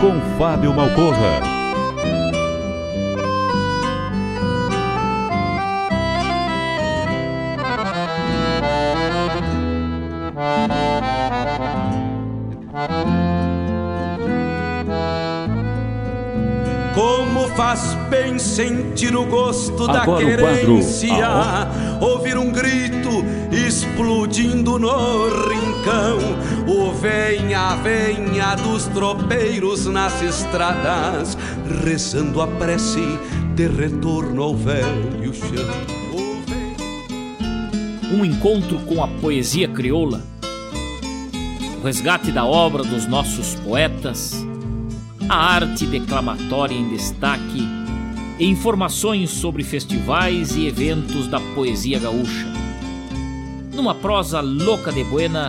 Com Fábio Malcorra. Como faz bem sentir o gosto Agora da querência, ouvir um grito explodindo no rincão, venha, venha dos tropeiros nas estradas, rezando a prece de retorno ao velho chão. Um encontro com a poesia crioula, o resgate da obra dos nossos poetas, a arte declamatória em destaque e informações sobre festivais e eventos da poesia gaúcha. Numa prosa louca de buena,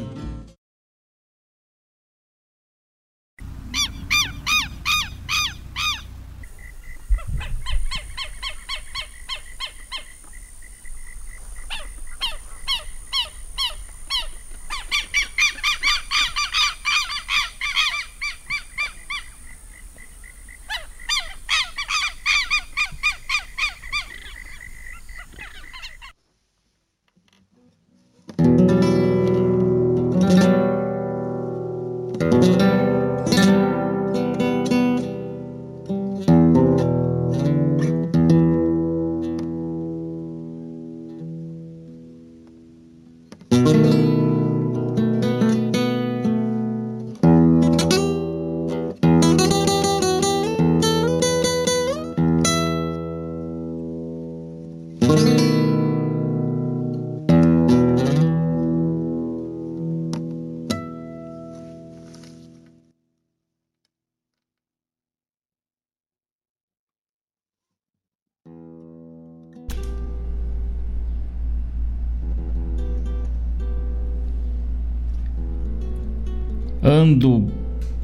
Ando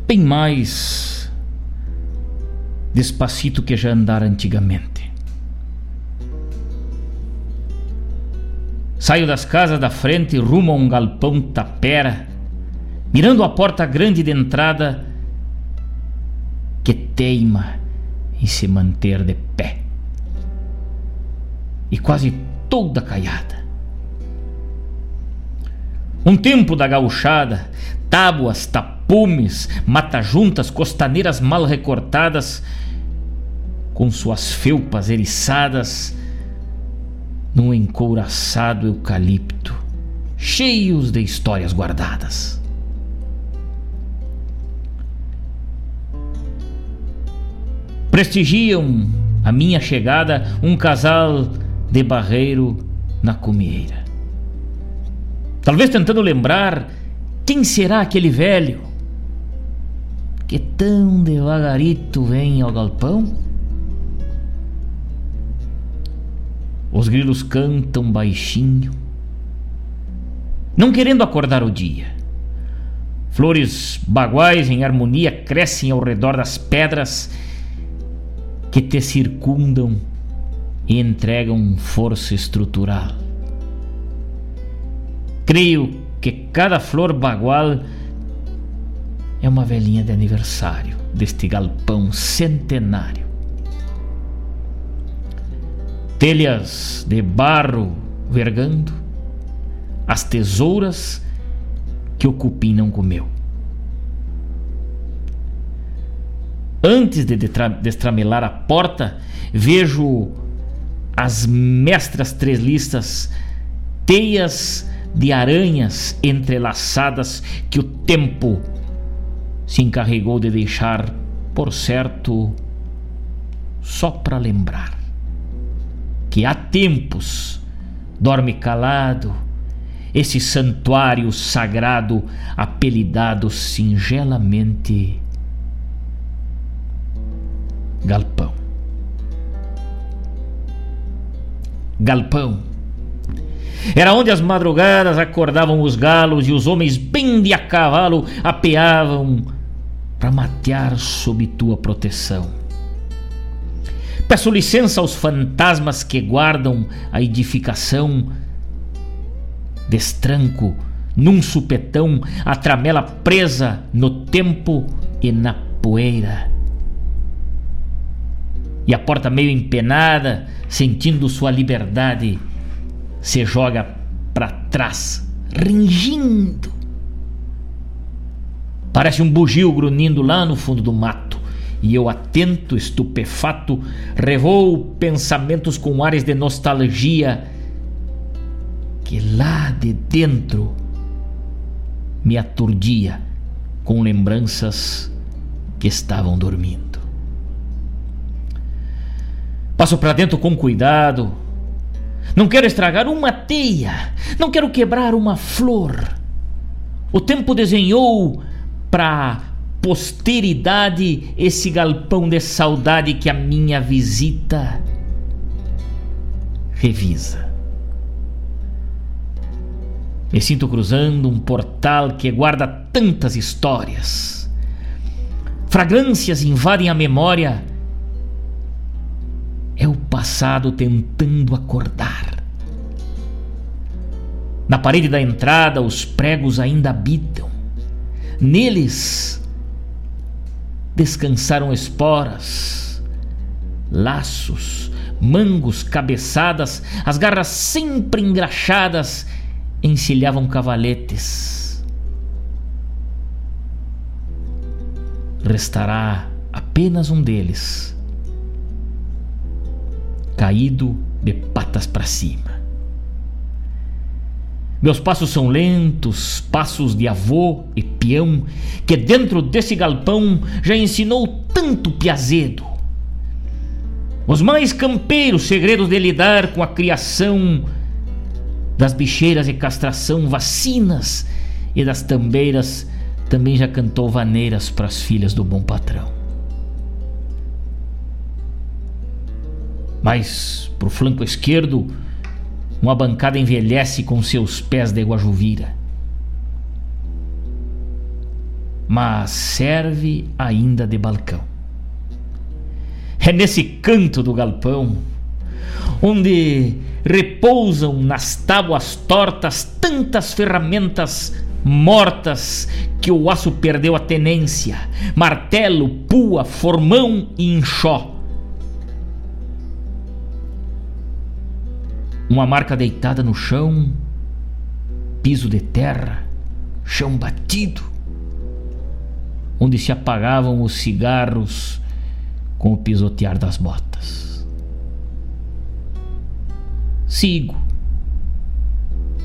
bem mais despacito que já andara antigamente. Saio das casas da frente rumo a um galpão tapera, mirando a porta grande de entrada que teima em se manter de pé. E quase toda caiada. Um tempo da gauchada, tábuas, tapumes, matajuntas, costaneiras mal recortadas, com suas felpas eriçadas, num encouraçado eucalipto, cheios de histórias guardadas. Prestigiam a minha chegada um casal de barreiro na cumieira. Talvez tentando lembrar quem será aquele velho que tão devagarito vem ao galpão? Os grilos cantam baixinho, não querendo acordar o dia. Flores baguais em harmonia crescem ao redor das pedras que te circundam e entregam força estrutural. Creio que cada flor bagual é uma velhinha de aniversário deste galpão centenário. Telhas de barro vergando, as tesouras que o cupim não comeu. Antes de destramelar a porta, vejo as mestras trezlistas, teias de aranhas entrelaçadas que o tempo se encarregou de deixar, por certo, só para lembrar que há tempos dorme calado esse santuário sagrado apelidado singelamente Galpão. Galpão. Era onde as madrugadas acordavam os galos e os homens bem de a cavalo apeavam para matear sob tua proteção. Peço licença aos fantasmas que guardam a edificação. Destranco num supetão a tramela presa no tempo e na poeira. E a porta meio empenada, sentindo sua liberdade, se joga para trás, ringindo Parece um bugio grunhindo lá no fundo do mato. E eu, atento, estupefato, revoo pensamentos com ares de nostalgia que lá de dentro me aturdia com lembranças que estavam dormindo. Passo para dentro com cuidado. Não quero estragar uma teia, não quero quebrar uma flor. O tempo desenhou para posteridade esse galpão de saudade que a minha visita revisa. Me sinto cruzando um portal que guarda tantas histórias. Fragrâncias invadem a memória. É o passado tentando acordar. Na parede da entrada, os pregos ainda habitam. Neles descansaram esporas, laços, mangos, cabeçadas, as garras sempre engraxadas encilhavam cavaletes. Restará apenas um deles, caído de patas para cima. Meus passos são lentos, passos de avô e peão, que dentro desse galpão já ensinou tanto piazedo. Os mais campeiros segredos de lidar com a criação das bicheiras e castração, vacinas e das tambeiras, também já cantou vaneiras para as filhas do bom patrão. Mas pro flanco esquerdo, uma bancada envelhece com seus pés de guajuvira. Mas serve ainda de balcão. É nesse canto do galpão onde repousam nas tábuas tortas tantas ferramentas mortas que o aço perdeu a tenência: martelo, pua, formão e enxó Uma marca deitada no chão, piso de terra, chão batido, onde se apagavam os cigarros com o pisotear das botas. Sigo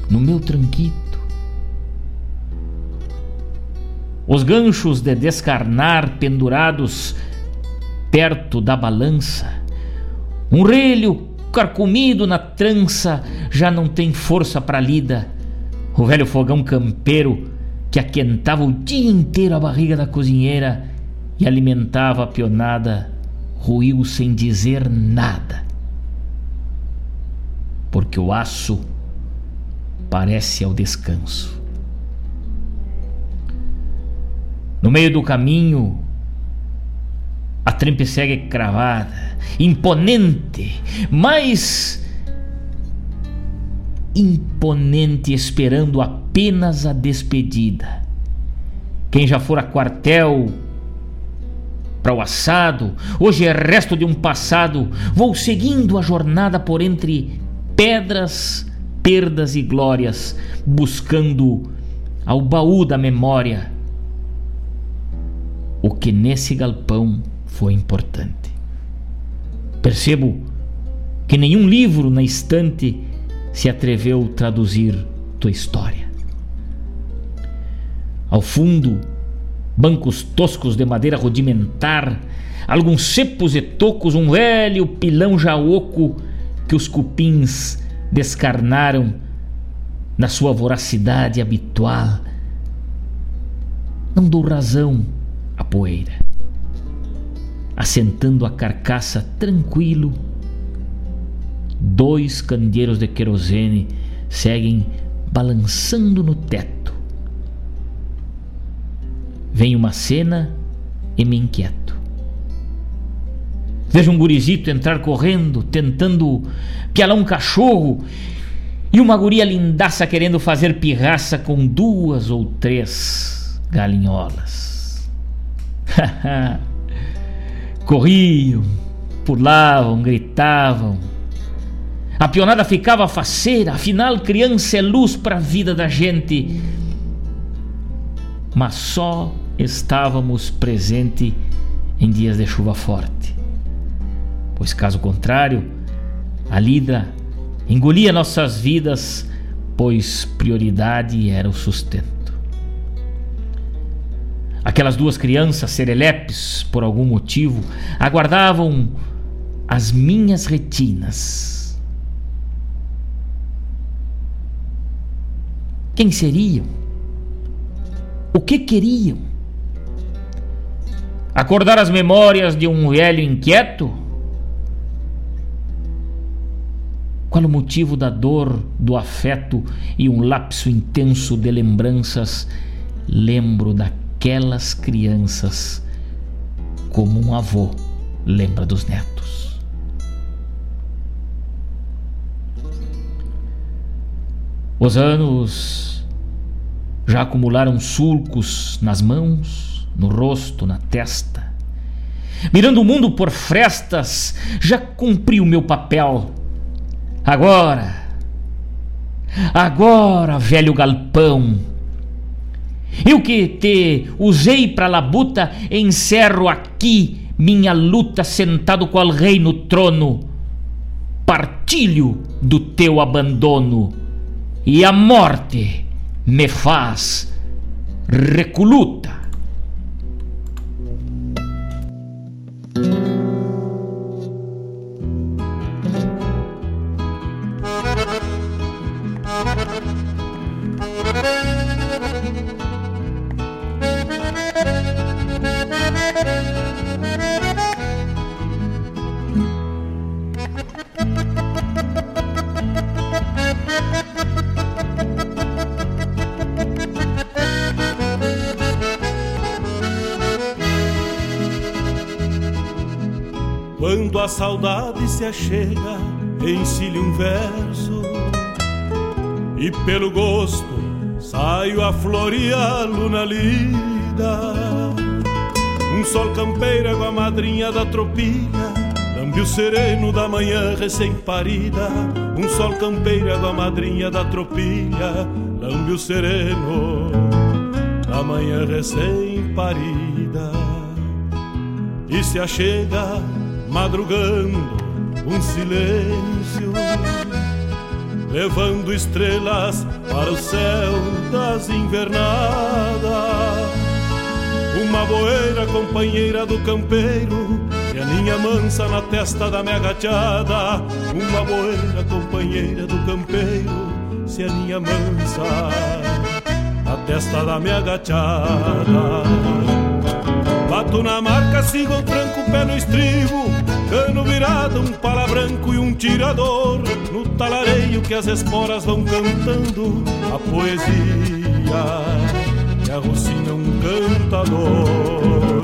no meu tranquito. Os ganchos de descarnar pendurados perto da balança. Um relho carcomido na trança já não tem força para lida. O velho fogão campeiro que aquentava o dia inteiro a barriga da cozinheira e alimentava a pionada ruiu sem dizer nada. Porque o aço parece ao descanso. No meio do caminho, a trempe segue cravada, imponente, mas imponente, esperando apenas a despedida. Quem já for a quartel para o assado, hoje é resto de um passado, vou seguindo a jornada por entre pedras, perdas e glórias, buscando ao baú da memória o que nesse galpão foi importante. Percebo que nenhum livro na estante se atreveu a traduzir tua história. Ao fundo, bancos toscos de madeira rudimentar, alguns cepos e tocos, um velho pilão já oco que os cupins descarnaram na sua voracidade habitual. Não dou razão a poeira. Assentando a carcaça tranquilo, dois candeeiros de querosene seguem balançando no teto. Vem uma cena e me inquieto. Vejo um gurizito entrar correndo, tentando pialar um cachorro, e uma guria lindaça querendo fazer pirraça com duas ou três galinholas. Corriam, pulavam, gritavam. A pionada ficava faceira, afinal, criança é luz para a vida da gente. Mas só estávamos presentes em dias de chuva forte. Pois, caso contrário, a lida engolia nossas vidas, pois prioridade era o sustento. Aquelas duas crianças serelepes, por algum motivo, aguardavam as minhas retinas. Quem seriam? O que queriam? Acordar as memórias de um velho inquieto? Qual o motivo da dor, do afeto e um lapso intenso de lembranças? Lembro da aquelas crianças como um avô lembra dos netos. Os anos já acumularam sulcos nas mãos, no rosto, na testa. Mirando o mundo por frestas, já cumpri o meu papel. Agora, agora, velho galpão, eu que te usei para labuta, encerro aqui minha luta sentado qual rei no trono. Partilho do teu abandono e a morte me faz recoluta. A floreá-lo na lida. Um sol campeira com a madrinha da tropilha. Lambe sereno da manhã recém-parida. Um sol campeira com a madrinha da tropilha. Lambe sereno da manhã recém-parida. E se achega madrugando um silêncio, levando estrelas para o céu das invernadas. Uma boeira companheira do campeiro que Pianinha mansa na testa da minha gachada, uma boeira companheira do campeiro, se aninha mansa na testa da minha gachada. Bato na marca, sigo o tranco, pé no estribo, cano virado, um pala branco e um tirador, no talareio que as esporas vão cantando a poesia, que arrocina um cantador.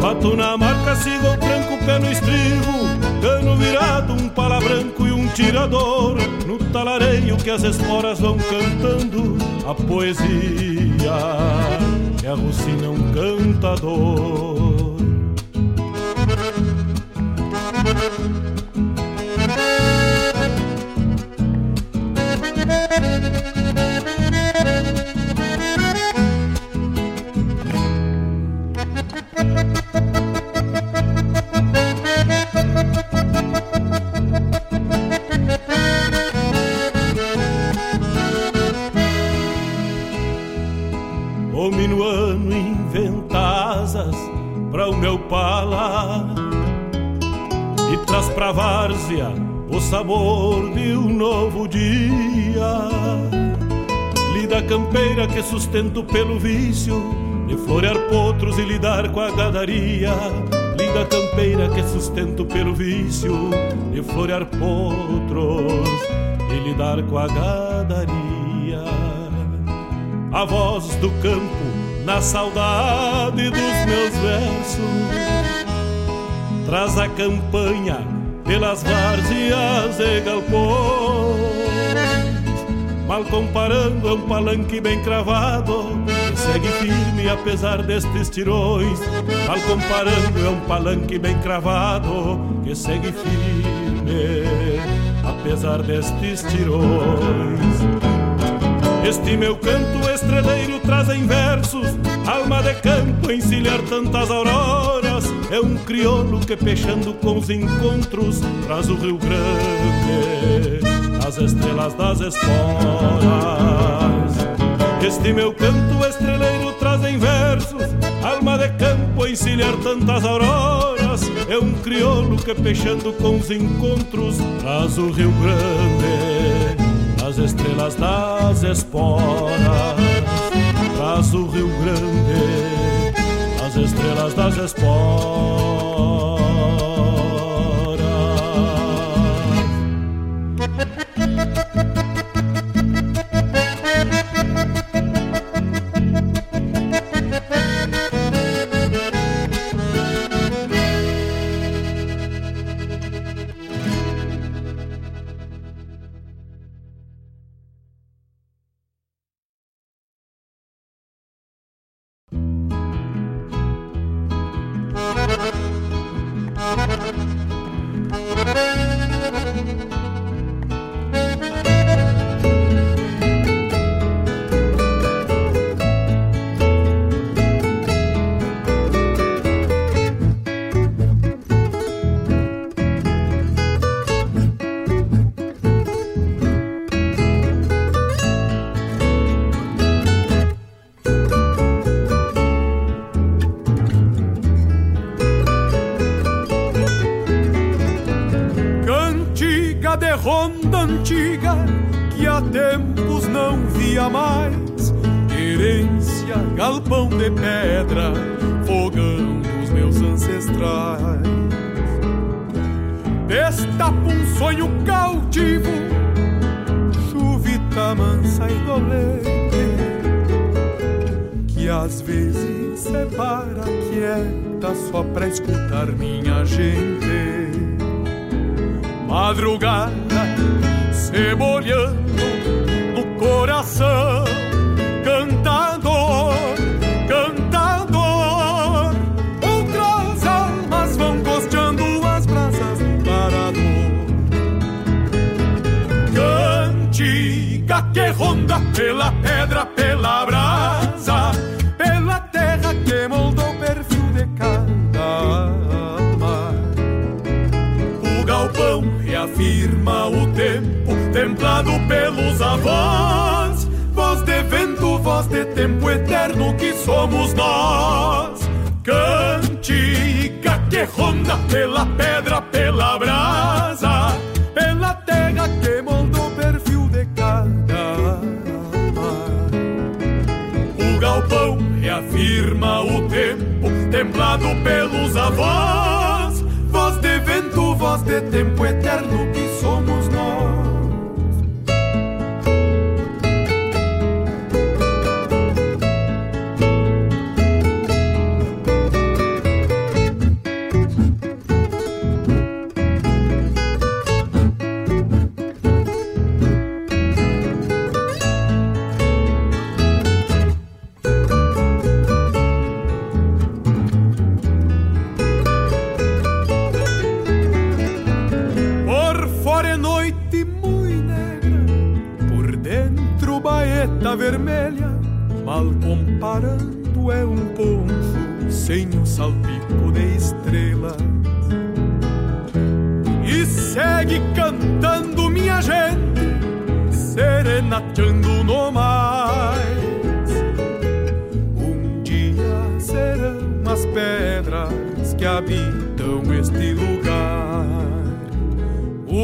Bato na marca, sigo o tranco, pé no estribo. Cano virado, um pala branco e um tirador. No talareio que as esporas vão cantando A poesia que arrucina um cantador minuano inventa asas para o meu pala e traz pra várzea o sabor de um novo dia. Lida campeira que sustento pelo vício de florear potros e lidar com a gadaria. Lida campeira que sustento pelo vício de florear potros e lidar com a gadaria a voz do campo na saudade dos meus versos. Traz a campanha pelas várzeas e galpões. Mal comparando, é um palanque bem cravado que segue firme apesar destes tirões. Mal comparando, é um palanque bem cravado que segue firme apesar destes tirões. Este meu canto estreleiro traz em versos Alma de campo encilhar tantas auroras É um crioulo que peixando com os encontros Traz o Rio Grande As estrelas das esporas. Este meu canto estreleiro traz em versos Alma de campo encilhar tantas auroras. É um crioulo que peixando com os encontros Traz o Rio Grande as estrelas das esporas, traz o Rio Grande, estrelas das esporas. De ronda antiga que há tempos não via mais. Herência, galpão de pedra, fogão dos meus ancestrais. Destapa um sonho cautivo, chuvita mansa e dolente, que às vezes separa quieta só pra escutar minha gente madrugada cebolhando no coração, cantador, cantador. Outras almas vão costeando as brasas do parador. Cantiga que ronda pela templado pelos avós. Voz de vento, voz de tempo eterno que somos nós. Cantiga que ronda pela pedra, pela brasa, pela terra que moldou o perfil de cada. O galpão reafirma o tempo, templado pelos avós,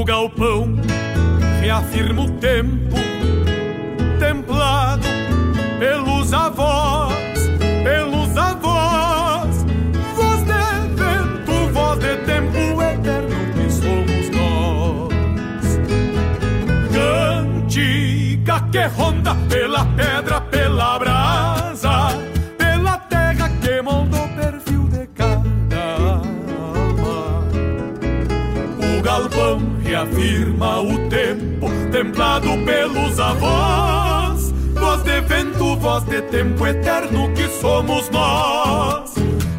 galpão reafirma o tempo reafirma o tempo, templado pelos avós voz de vento, voz de tempo eterno que somos nós.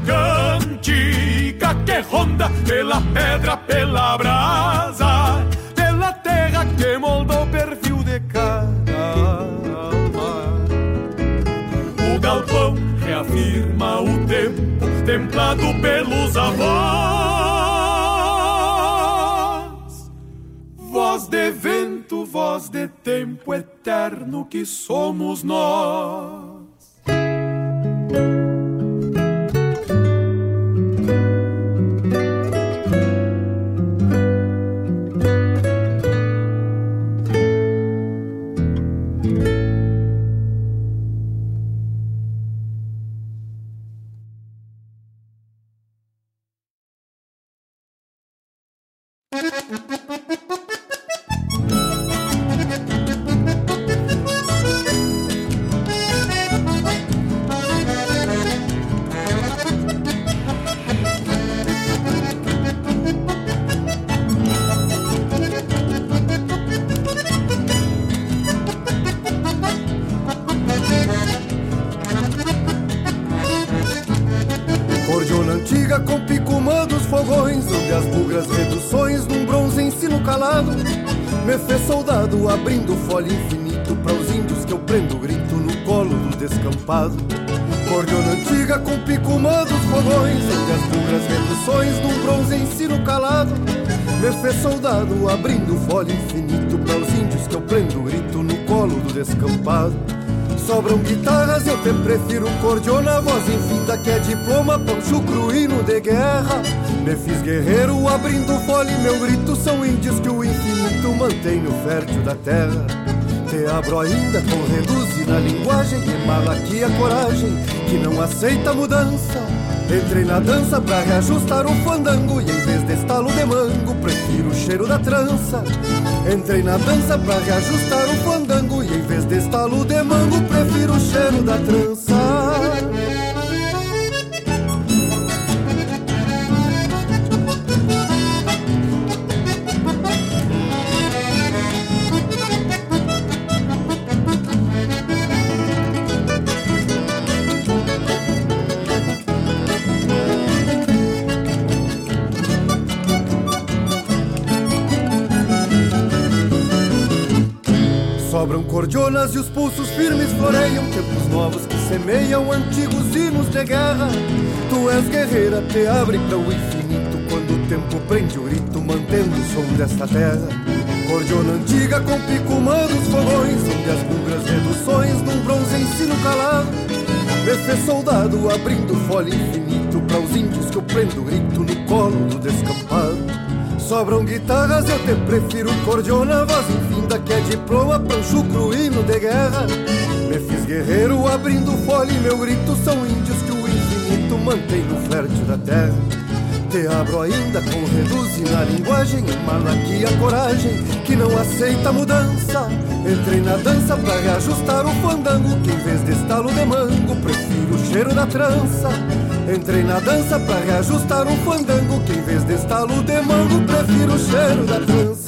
Cantiga que ronda pela pedra, pela brasa, pela terra que moldou o perfil de cada alma. O galpão reafirma o tempo, templado pelos avós. Tempo eterno que somos nós. Diploma, pão chucruíno de guerra. Me fiz guerreiro abrindo folha e meu grito são índios que o infinito mantém no fértil da terra. Te abro ainda com reduz na linguagem e aqui a coragem que não aceita mudança. Entrei na dança pra reajustar o fandango E em vez de estalo de mango Prefiro o cheiro da trança Entrei na dança pra reajustar o fandango E em vez de estalo de mango Prefiro o cheiro da trança Cordionas e os pulsos firmes floreiam Tempos novos que semeiam antigos hinos de guerra. Tu és guerreira, te abre para o infinito Quando o tempo prende o grito, mantendo o som desta terra. Cordiona antiga com pico dos fogões Onde as bugras reduções num bronze ensino calado. Me fez soldado abrindo folha infinito Para os índios que eu prendo grito no colo do descampado. Sobram guitarras, eu te prefiro cordiona, voz infinda que é diploma, pancho cruíno de guerra. Me fiz guerreiro abrindo folha e meu grito são índios que o infinito mantém no fértil da terra. Te abro ainda com reduz na linguagem Malaquia coragem que não aceita mudança Entrei na dança pra reajustar o fandango Que em vez de estalo de mango Prefiro o cheiro da trança Entrei na dança pra reajustar o fandango Que em vez de estalo de mango Prefiro o cheiro da trança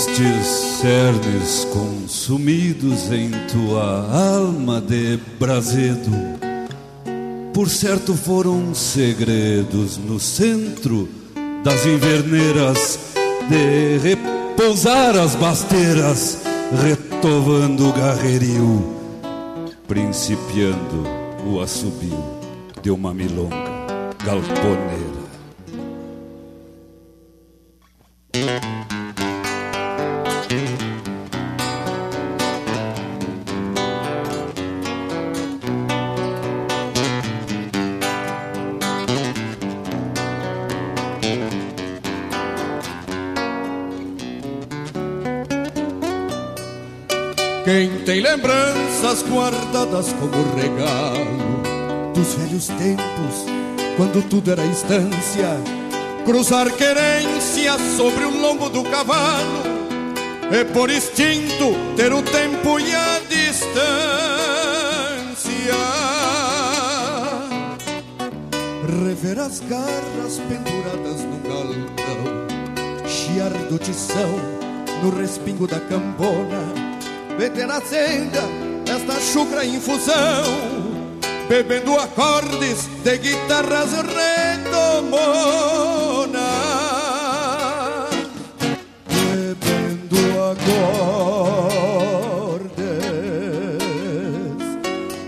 Estes cernes consumidos em tua alma de brasedo, por certo foram segredos no centro das inverneiras, de repousar as basteiras, retovando o garrerio, principiando o assobio de uma milonga galponeira. Guardadas como regalo dos velhos tempos, quando tudo era instância, cruzar querência sobre o lombo do cavalo, é por instinto ter o tempo e a distância. Rever as garras penduradas no galpão, chiar do tição no respingo da cambona meter na senda chucra infusão, bebendo acordes de guitarras redomonas, bebendo acordes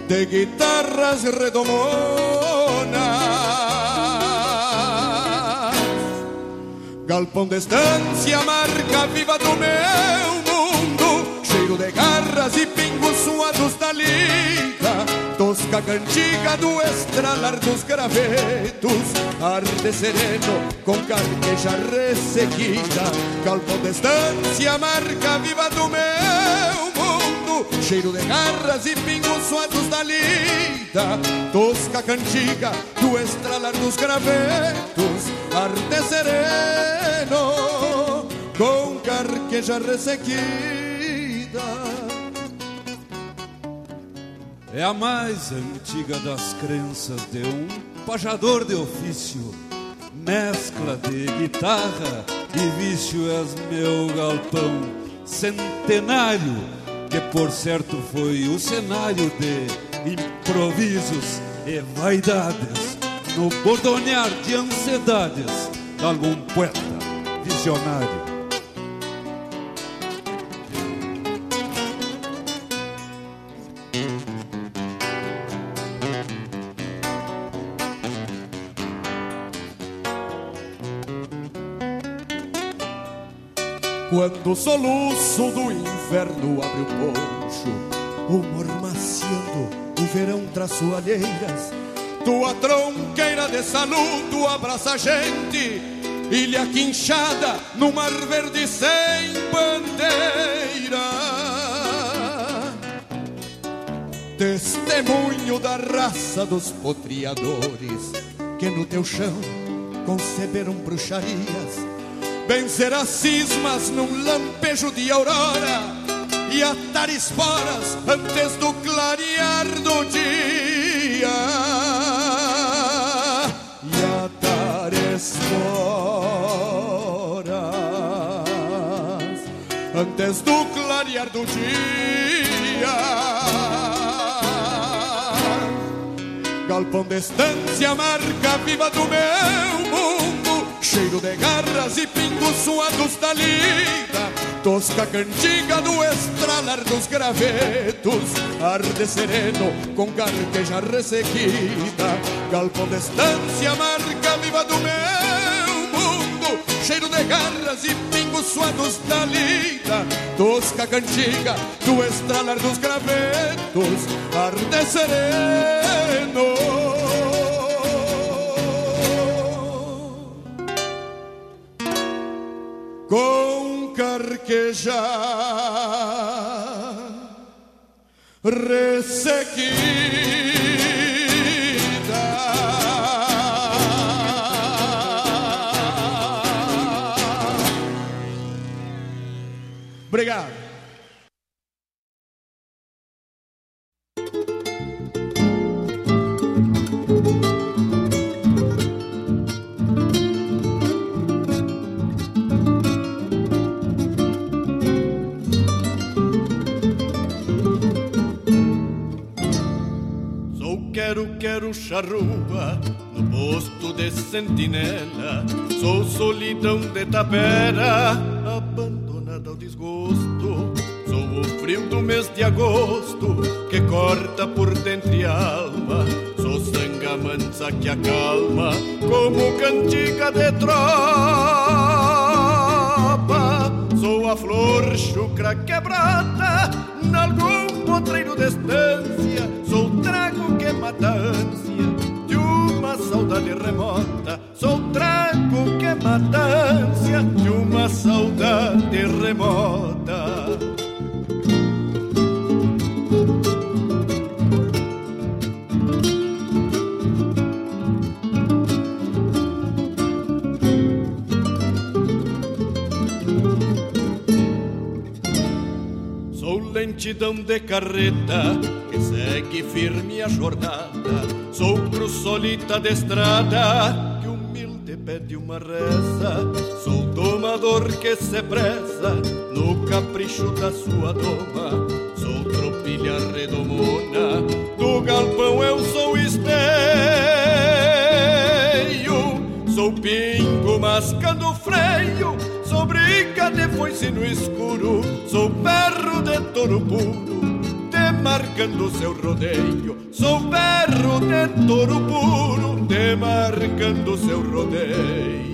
de guitarras redomonas. Galpão de estância, marca viva do meu cheiro de garras e pingos suados da lida, tosca cantiga do estralar dos gravetos, arde sereno com carqueja ressequida, galpão de estância, marca viva do meu mundo, cheiro de garras e pingos suados da lida, tosca cantiga do estralar dos gravetos, arde sereno com carqueja ressequida. É a mais antiga das crenças de um pajador de ofício. Mescla de guitarra e vício és meu galpão centenário, que por certo foi o cenário de improvisos e vaidades, no bordonear de ansiedades de algum poeta visionário. Quando o soluço do inverno abre o poncho, o mormaciando, o verão traz soalheiras. Tua tronqueira de saludo abraça a gente, ilha quinchada no mar verde sem bandeira. Testemunho da raça dos potriadores que no teu chão conceberam bruxarias vencer as cismas num lampejo de aurora e atar esporas antes do clarear do dia. E atar esporas antes do clarear do dia. Galpão de estância, marca viva do meu mundo, cheiro de garras e pingos suados da lida. Tosca cantiga do estralar dos gravetos, arde sereno com carqueja ressequida. Galpão de estância, marca viva do meu mundo, cheiro de garras e pingos suados da lida. Tosca cantiga do estralar dos gravetos, arde sereno. Com carqueja ressequida. Obrigado. Quero, quero charrua no posto de sentinela. Sou solidão de tapera, abandonada ao desgosto. Sou o frio do mês de agosto que corta por dentro e alma. Sou sanga mansa que acalma como cantiga de tropa. Sou a flor chucra quebrada nalgum potreiro de estância. Sou trago que mata a ânsia de uma saudade remota. Sou trago que mata a ânsia de uma saudade remota. Lentidão de carreta que segue firme a jornada. Sou cruz solita de estrada que humilde pede uma reza. Sou domador que se preza no capricho da sua doma. Sou tropilha redomona do galpão, eu sou esteio. Sou pingo mascando freio Sou briga de foice no escuro Sou perro de touro puro Demarcando seu rodeio. Sou perro de touro puro Demarcando seu rodeio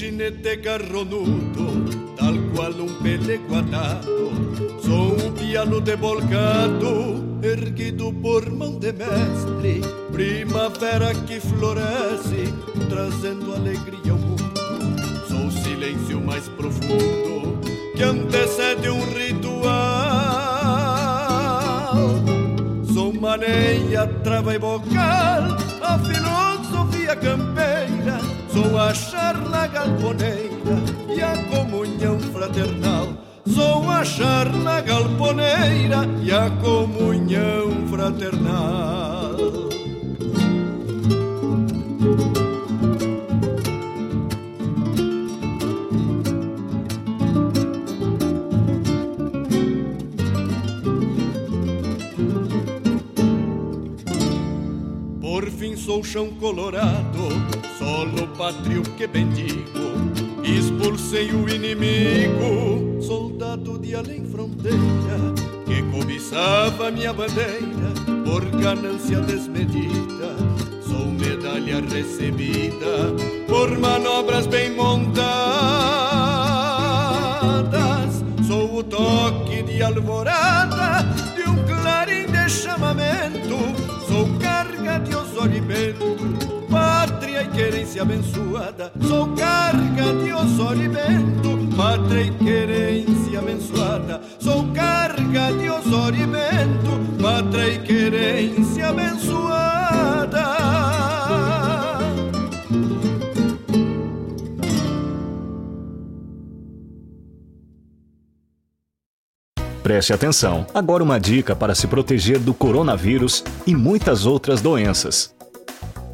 Sou ginete garronudo, tal qual um pelego atado. Sou um piano debolcado, erguido por mão de mestre. Primavera que floresce, trazendo alegria ao mundo. Sou o silêncio mais profundo, que antecede um ritual. Sou maneia, trava e bocal, a filosofia campeira. Sou a charla galponeira e a comunhão fraternal. Sou a charla galponeira e a comunhão fraternal. Por fim sou chão colorado, solo pátrio que bendigo, expulsei o inimigo, soldado de além fronteira, que cobiçava minha bandeira por ganância desmedida. Sou medalha recebida por manobras bem montadas. Sou o toque de alvorada de um clarim de chamamento. Sou carga de e querência abençoada. Sou carga de Osório e vento, pátria e querência abençoada. Sou carga de Osório e vento, pátria e querência abençoada. Preste atenção. Agora uma dica para se proteger do coronavírus e muitas outras doenças.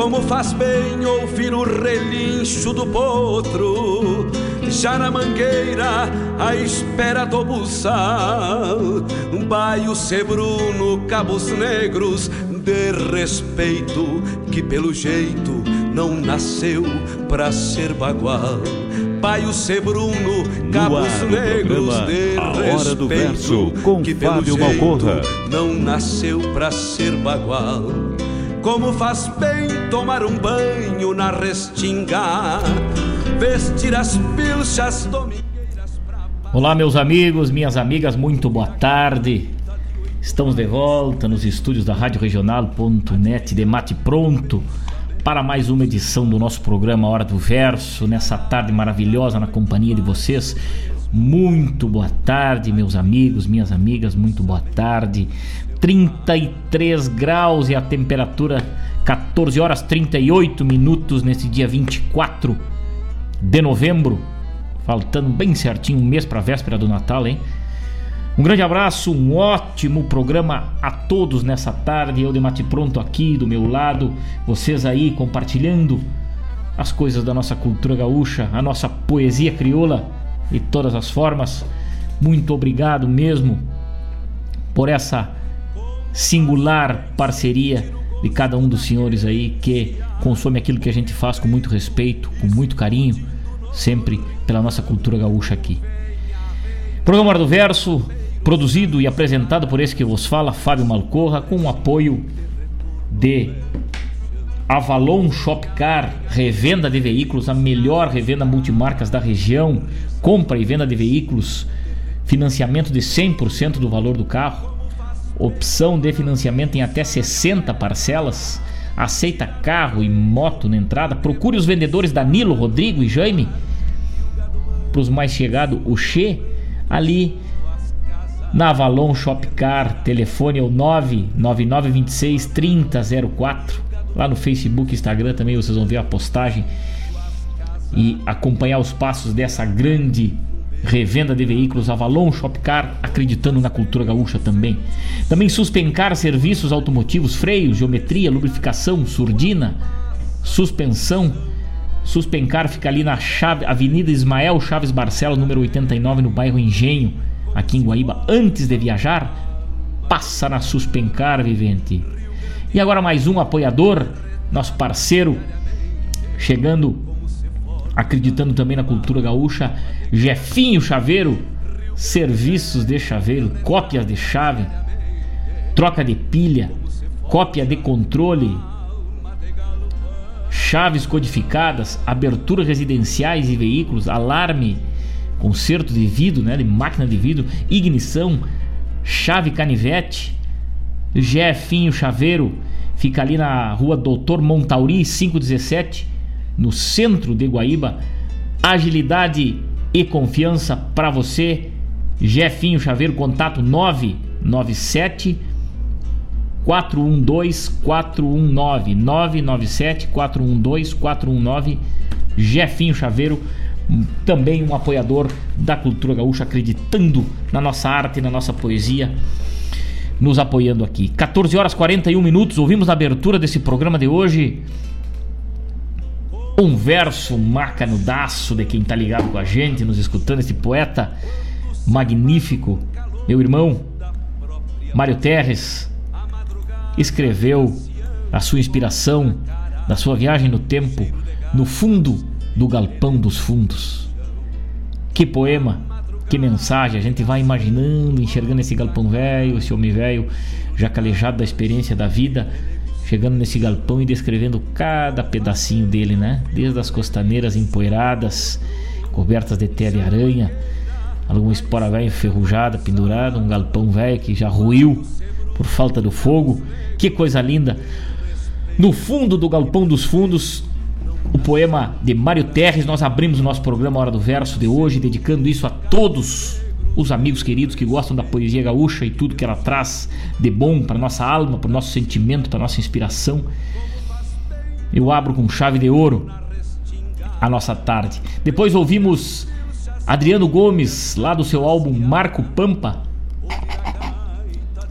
Como faz bem ouvir o relincho do potro, já na mangueira, à espera do buçal. Um baio sebruno, cabos negros, de respeito, que pelo jeito não nasceu pra ser bagual. Baio sebruno, cabos negros, de a respeito, hora do verso, com que pelo Fábio jeito Malcorra. não nasceu pra ser bagual. Como faz bem tomar um banho na restinga, vestir as pilchas domingueiras pra Olá, meus amigos, minhas amigas, muito boa tarde. Estamos de volta nos estúdios da Rádio Regional.net de Mate Pronto para mais uma edição do nosso programa Hora do Verso, nessa tarde maravilhosa na companhia de vocês. Muito boa tarde, meus amigos, minhas amigas, muito boa tarde. 33 graus e a temperatura 14 horas 38 minutos nesse dia 24 de novembro. Faltando bem certinho um mês para a véspera do Natal, hein? Um grande abraço, um ótimo programa a todos nessa tarde. Eu de Mate Pronto aqui do meu lado, vocês aí compartilhando as coisas da nossa cultura gaúcha, a nossa poesia crioula de todas as formas. Muito obrigado mesmo por essa singular parceria de cada um dos senhores aí que consome aquilo que a gente faz com muito respeito, com muito carinho, sempre pela nossa cultura gaúcha aqui. Programa do Verso, produzido e apresentado por esse que vos fala, Fábio Malcorra, com o apoio de Avalon Shopcar, revenda de veículos, a melhor revenda multimarcas da região, compra e venda de veículos, financiamento de 100% do valor do carro, opção de financiamento em até 60 parcelas, aceita carro e moto na entrada. Procure os vendedores Danilo, Rodrigo e Jaime. Para os mais chegados, o Che, ali na Avalon Shopcar. Telefone é o 99926 3004. Lá no Facebook Instagram também vocês vão ver a postagem e acompanhar os passos dessa grande Revenda de veículos Avalon Shopcar, acreditando na cultura gaúcha também. Também Suspencar serviços automotivos, freios, geometria, lubrificação, surdina, suspensão. Suspencar fica ali na chave, Avenida Ismael Chaves Barcelos, número 89, no bairro Engenho, aqui em Guaíba. Antes de viajar, passa na Suspencar, vivente. E agora mais um apoiador, nosso parceiro, chegando acreditando também na cultura gaúcha, Jefinho Chaveiro, serviços de chaveiro, cópias de chave, troca de pilha, cópia de controle, chaves codificadas, abertura residenciais e veículos, alarme, conserto de vidro, né, de máquina de vidro, ignição, chave canivete, Jefinho Chaveiro, fica ali na rua Doutor Montauri 517 no centro de Guaíba. Agilidade e confiança para você. Jefinho Chaveiro, contato 997 412 419 997 412 419 Jefinho Chaveiro, também um apoiador da cultura gaúcha, acreditando na nossa arte, na nossa poesia, nos apoiando aqui. 14 horas 41 minutos, ouvimos na abertura desse programa de hoje um verso macanudaço de quem tá ligado com a gente, nos escutando, esse poeta magnífico, meu irmão Mário Terres, escreveu a sua inspiração da sua viagem no tempo no fundo do galpão dos fundos. Que poema, que mensagem, a gente vai imaginando, enxergando esse galpão velho, esse homem velho, já calejado da experiência da vida, chegando nesse galpão e descrevendo cada pedacinho dele, né? Desde as costaneiras empoeiradas, cobertas de terra e aranha, alguma espora velha enferrujada, pendurada, um galpão velho que já ruiu por falta do fogo. Que coisa linda! No fundo do galpão dos fundos, o poema de Mário Terres, nós abrimos o nosso programa Hora do Verso de hoje, dedicando isso a todos os amigos queridos que gostam da poesia gaúcha e tudo que ela traz de bom para nossa alma, para nosso sentimento, para nossa inspiração. Eu abro com chave de ouro a nossa tarde. Depois ouvimos Adriano Gomes, lá do seu álbum Marco Pampa,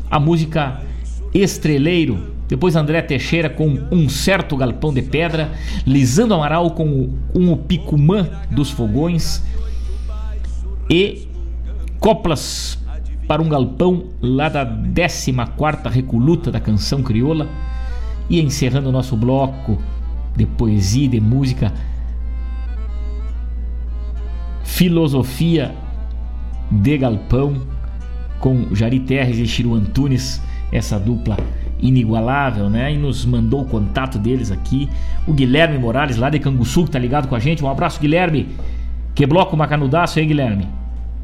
a música Estreleiro. Depois André Teixeira com Um Certo Galpão de Pedra, Lisando Amaral com, o Picumã dos Fogões e Coplas para um galpão lá da 14 Recoluta da Canção Crioula. E encerrando o nosso bloco de poesia e de música, Filosofia de Galpão com Jari Terres e Chiru Antunes, essa dupla inigualável, né? E nos mandou o contato deles aqui. O Guilherme Morales, lá de Canguçu, que tá ligado com a gente. Um abraço, Guilherme. Que bloco macanudaço aí, Guilherme.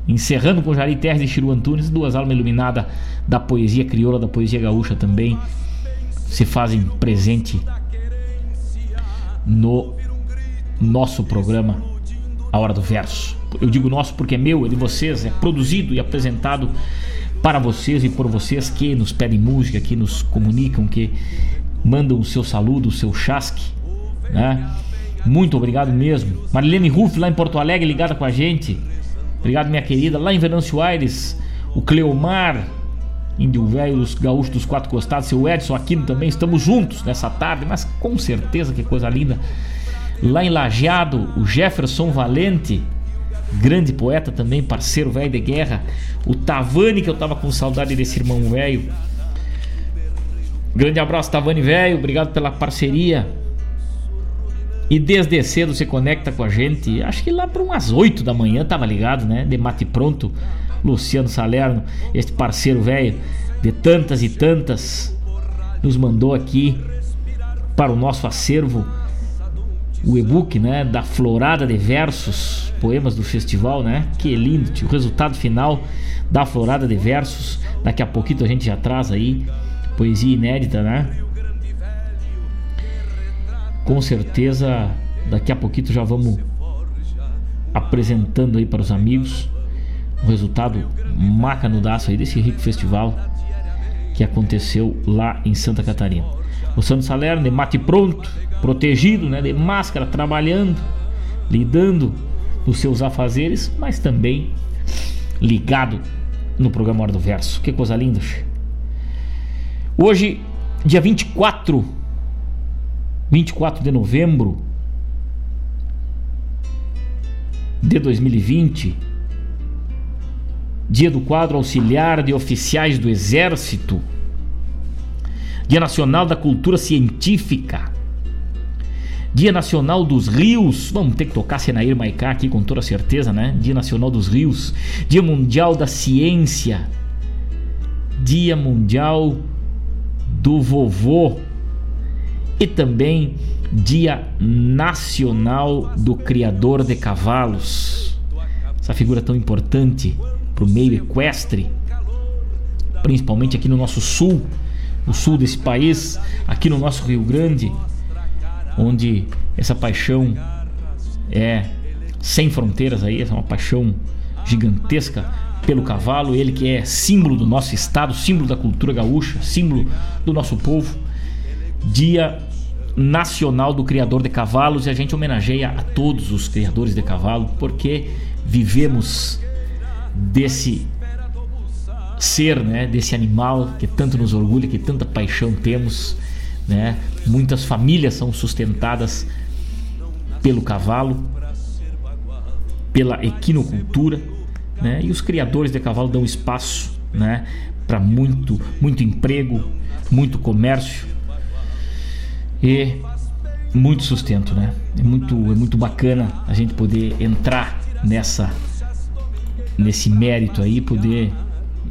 Encerrando com Jari Terres e Chiru Antunes, duas almas iluminadas da poesia crioula, da poesia gaúcha também, se fazem presente no nosso programa A Hora do Verso. Eu digo nosso porque é meu, é de vocês, é produzido e apresentado para vocês e por vocês que nos pedem música, que nos comunicam, que mandam o seu saludo, o seu chasque, né? Muito obrigado mesmo. Marilene Ruff lá em Porto Alegre ligada com a gente. Obrigado, minha querida. Lá em Venâncio Aires, o Cleomar, Índio Velho, os gaúchos dos quatro costados, seu Edson Aquino também. Estamos juntos nessa tarde, mas com certeza que coisa linda. Lá em Lajeado, o Jefferson Valente, grande poeta também, parceiro velho de guerra. O Tavani, que eu tava com saudade desse irmão velho. Grande abraço, Tavani velho. Obrigado pela parceria. E desde cedo se conecta com a gente. Acho que lá para umas 8 da manhã tava ligado, né? De mate pronto. Luciano Salerno, este parceiro velho de tantas e tantas, nos mandou aqui para o nosso acervo o e-book, né, da Florada de Versos, poemas do festival, né? Que lindo, tio. o resultado final da Florada de Versos. Daqui a pouquinho a gente já traz aí poesia inédita, né? Com certeza daqui a pouquinho já vamos apresentando aí para os amigos o resultado macanudaço aí desse rico festival que aconteceu lá em Santa Catarina. O Santo Salerno de mate pronto, protegido, né, de máscara, trabalhando, lidando nos seus afazeres, mas também ligado no programa Hora do Verso. Que coisa linda. Hoje, dia 24, 24 de novembro de 2020, dia do quadro auxiliar de oficiais do Exército, Dia Nacional da Cultura Científica, Dia Nacional dos Rios, vamos ter que tocar Senair Maicá aqui com toda certeza, né? Dia Nacional dos Rios, Dia Mundial da Ciência, Dia Mundial do Vovô e também Dia Nacional do Criador de Cavalos. Essa figura tão importante para o meio equestre, principalmente aqui no nosso sul, no sul desse país, aqui no nosso Rio Grande, onde essa paixão é sem fronteiras aí, é uma paixão gigantesca pelo cavalo, ele que é símbolo do nosso estado, símbolo da cultura gaúcha, símbolo do nosso povo. Dia Nacional do Criador de Cavalos e a gente homenageia a todos os criadores de cavalo porque vivemos desse ser, né, desse animal que tanto nos orgulha, que tanta paixão temos, né? Muitas famílias são sustentadas pelo cavalo, pela equinocultura, né? E os criadores de cavalo dão espaço, né, para muito, muito emprego, muito comércio e muito sustento, né? É muito, é muito bacana a gente poder entrar nessa nesse mérito aí, poder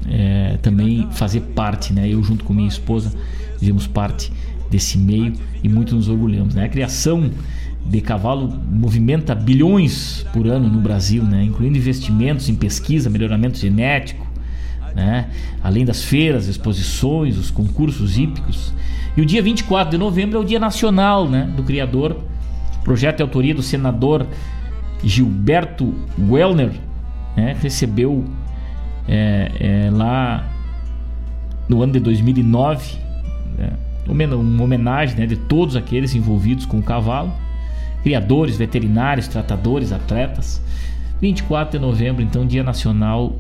é, também fazer parte, né? Eu junto com minha esposa fizemos parte desse meio e muito nos orgulhamos, né? A criação de cavalo movimenta bilhões por ano no Brasil, né? Incluindo investimentos em pesquisa, melhoramento genético, né? Além das feiras, exposições, os concursos hípicos. E o dia 24 de novembro é o Dia Nacional, né? Do criador. O projeto é autoria do senador Gilberto Wellner, né? Recebeu é, é, lá no ano de 2009, né, uma homenagem né, de todos aqueles envolvidos com o cavalo, criadores, veterinários, tratadores, atletas. 24 de novembro, então, Dia Nacional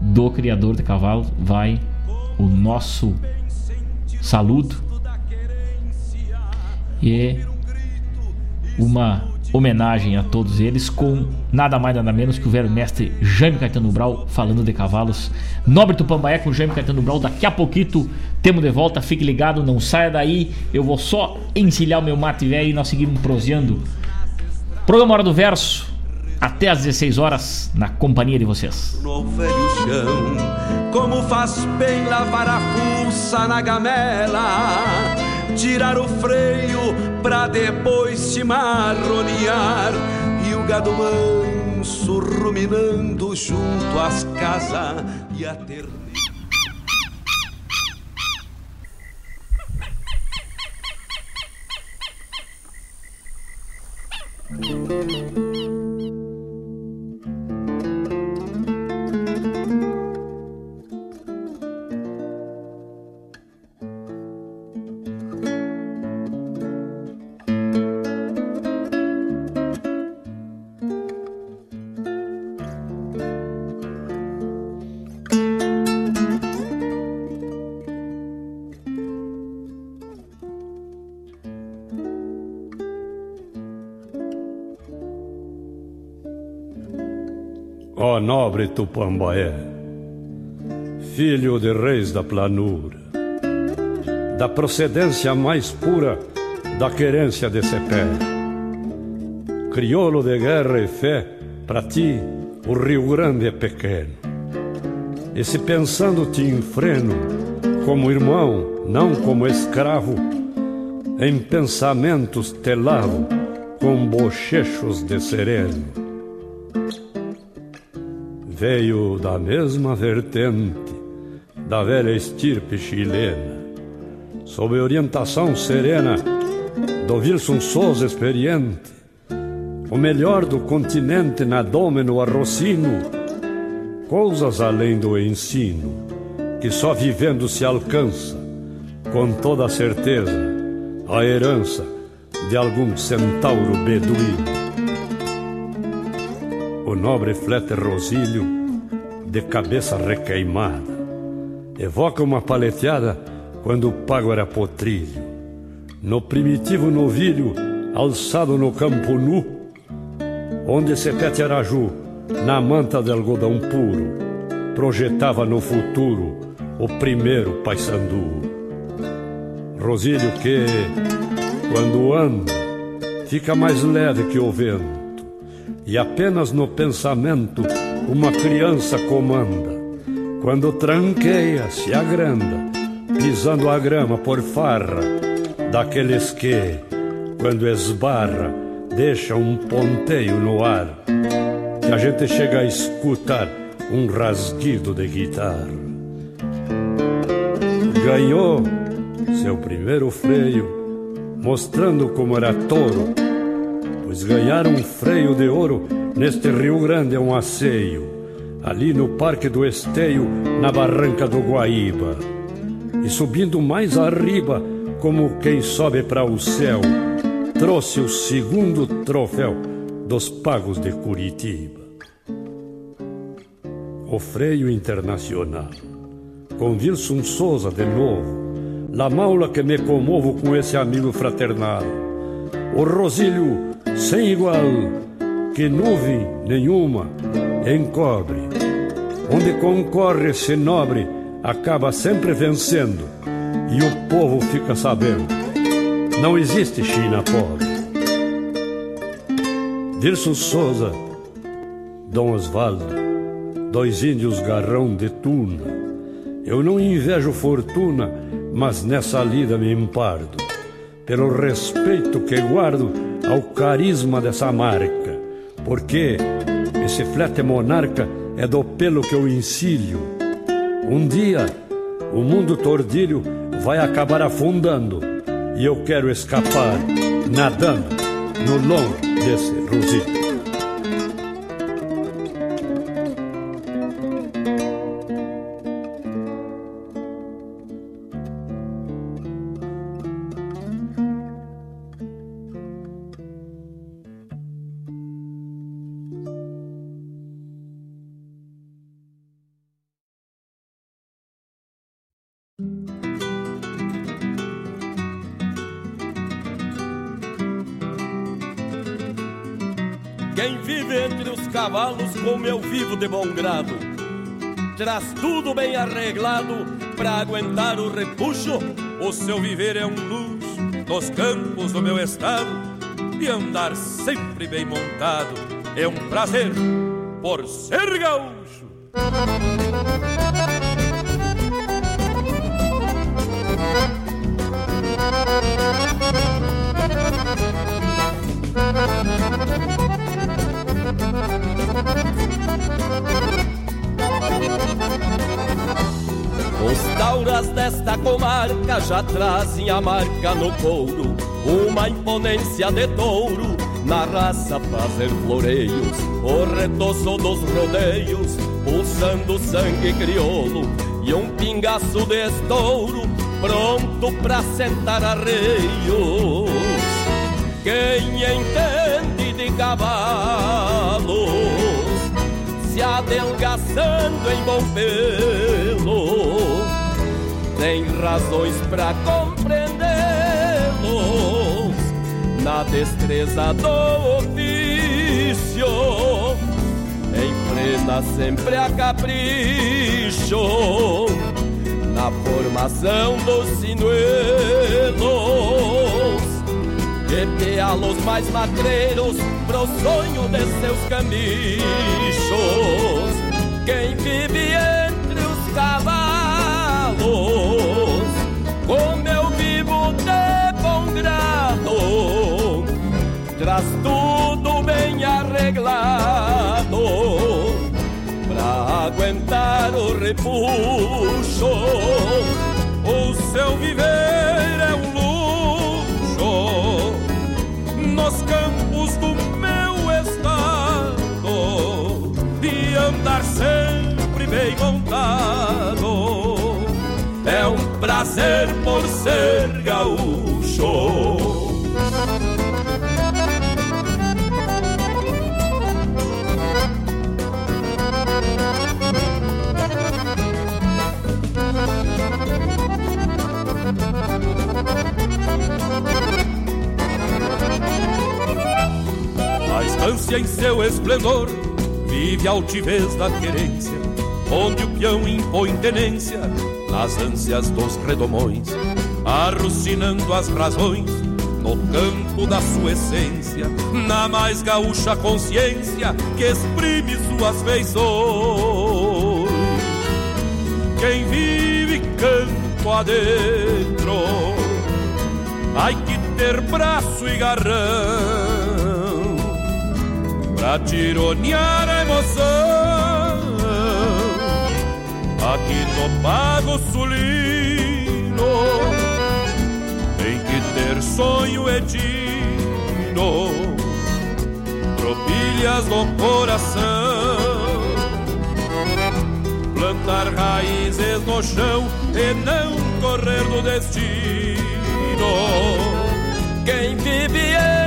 do Criador de Cavalo, vai o nosso saludo e uma homenagem a todos eles com nada mais nada menos que o velho mestre Jaime Caetano Brau falando de cavalos. Nobre Tupambaé com Jaime Caetano Brau. Daqui a pouquinho temos de volta. Fique ligado, não saia daí. Eu vou só encilhar o meu mate velho e nós seguimos proseando. Programa Hora do Verso. Até às 16 horas na companhia de vocês. No velho chão, como faz bem lavar a fuça na gamela tirar o freio pra depois se marronear e o gado manso ruminando junto às casas e a ternura. Nobre Tupambaé, filho de reis da planura, da procedência mais pura da querência de pé, crioulo de guerra e fé, para ti o Rio Grande é pequeno. E se pensando te enfreno, como irmão, não como escravo, em pensamentos te lavo com bochechos de sereno veio da mesma vertente da velha estirpe chilena, sob orientação serena do Wilson Souza experiente, o melhor do continente na Domino Arrocino, coisas além do ensino, que só vivendo se alcança, com toda certeza, a herança de algum centauro beduíno. Nobre flete Rosílio, de cabeça requeimada. Evoca uma paleteada quando o pago era potrilho. No primitivo novilho, alçado no campo nu, onde se pete Araju, na manta de algodão puro, projetava no futuro o primeiro paisandu. Rosílio que, quando anda, fica mais leve que o vento e apenas no pensamento uma criança comanda. Quando tranqueia, se agranda, pisando a grama por farra, daqueles que, quando esbarra, deixa um ponteio no ar, que a gente chega a escutar um rasguido de guitarra. Ganhou seu primeiro freio, mostrando como era touro pois ganhar um freio de ouro neste Rio Grande é um asseio, ali no Parque do Esteio, na barranca do Guaíba. E subindo mais arriba, como quem sobe para o céu, trouxe o segundo troféu dos pagos de Curitiba. O freio internacional, com Wilson Souza de novo, la maula que me comovo com esse amigo fraternal. O Rosílio sem igual, que nuvem nenhuma encobre. Onde concorre esse nobre, acaba sempre vencendo, e o povo fica sabendo. Não existe China pobre. Dirson Souza, Dom Osvaldo, dois índios garrão de tuna. Eu não invejo fortuna, mas nessa lida me empardo, pelo respeito que guardo ao carisma dessa marca, porque esse flete monarca é do pelo que eu encilho. Um dia o mundo tordilho vai acabar afundando e eu quero escapar nadando no longo desse rosito. De bom grado. Traz tudo bem arreglado pra aguentar o repuxo. O seu viver é um luxo nos campos do meu estado. E andar sempre bem montado é um prazer por ser gaúcho. Tauras desta comarca já trazem a marca no couro, uma imponência de touro, na raça fazer floreios, o retoço dos rodeios, pulsando sangue crioulo e um pingaço de estouro, pronto pra sentar arreios. Quem entende de cavalo se adelgaçando em bom pelo. Tem razões para compreendê-los na destreza do ofício. Enfrena sempre a capricho na formação dos sinuelos Gepeá-los mais magreiros pro sonho de seus camichos. Quem vive entre os cavalos, traz tudo bem arreglado pra aguentar o repuxo. O seu viver é um nos campos do meu estado e andar sempre bem montado. É um prazer por ser gaúcho. Em seu esplendor vive a altivez da querência, onde o peão impõe tenência nas ânsias dos redomões, arrucinando as razões no campo da sua essência, na mais gaúcha consciência que exprime suas feições. Quem vive campo adentro, ai que ter braço e garrão pra tironear a emoção. Aqui no Pago Sulino tem que ter sonho edino, tropilhas do coração. Plantar raízes no chão e não correr do destino. Quem vive entre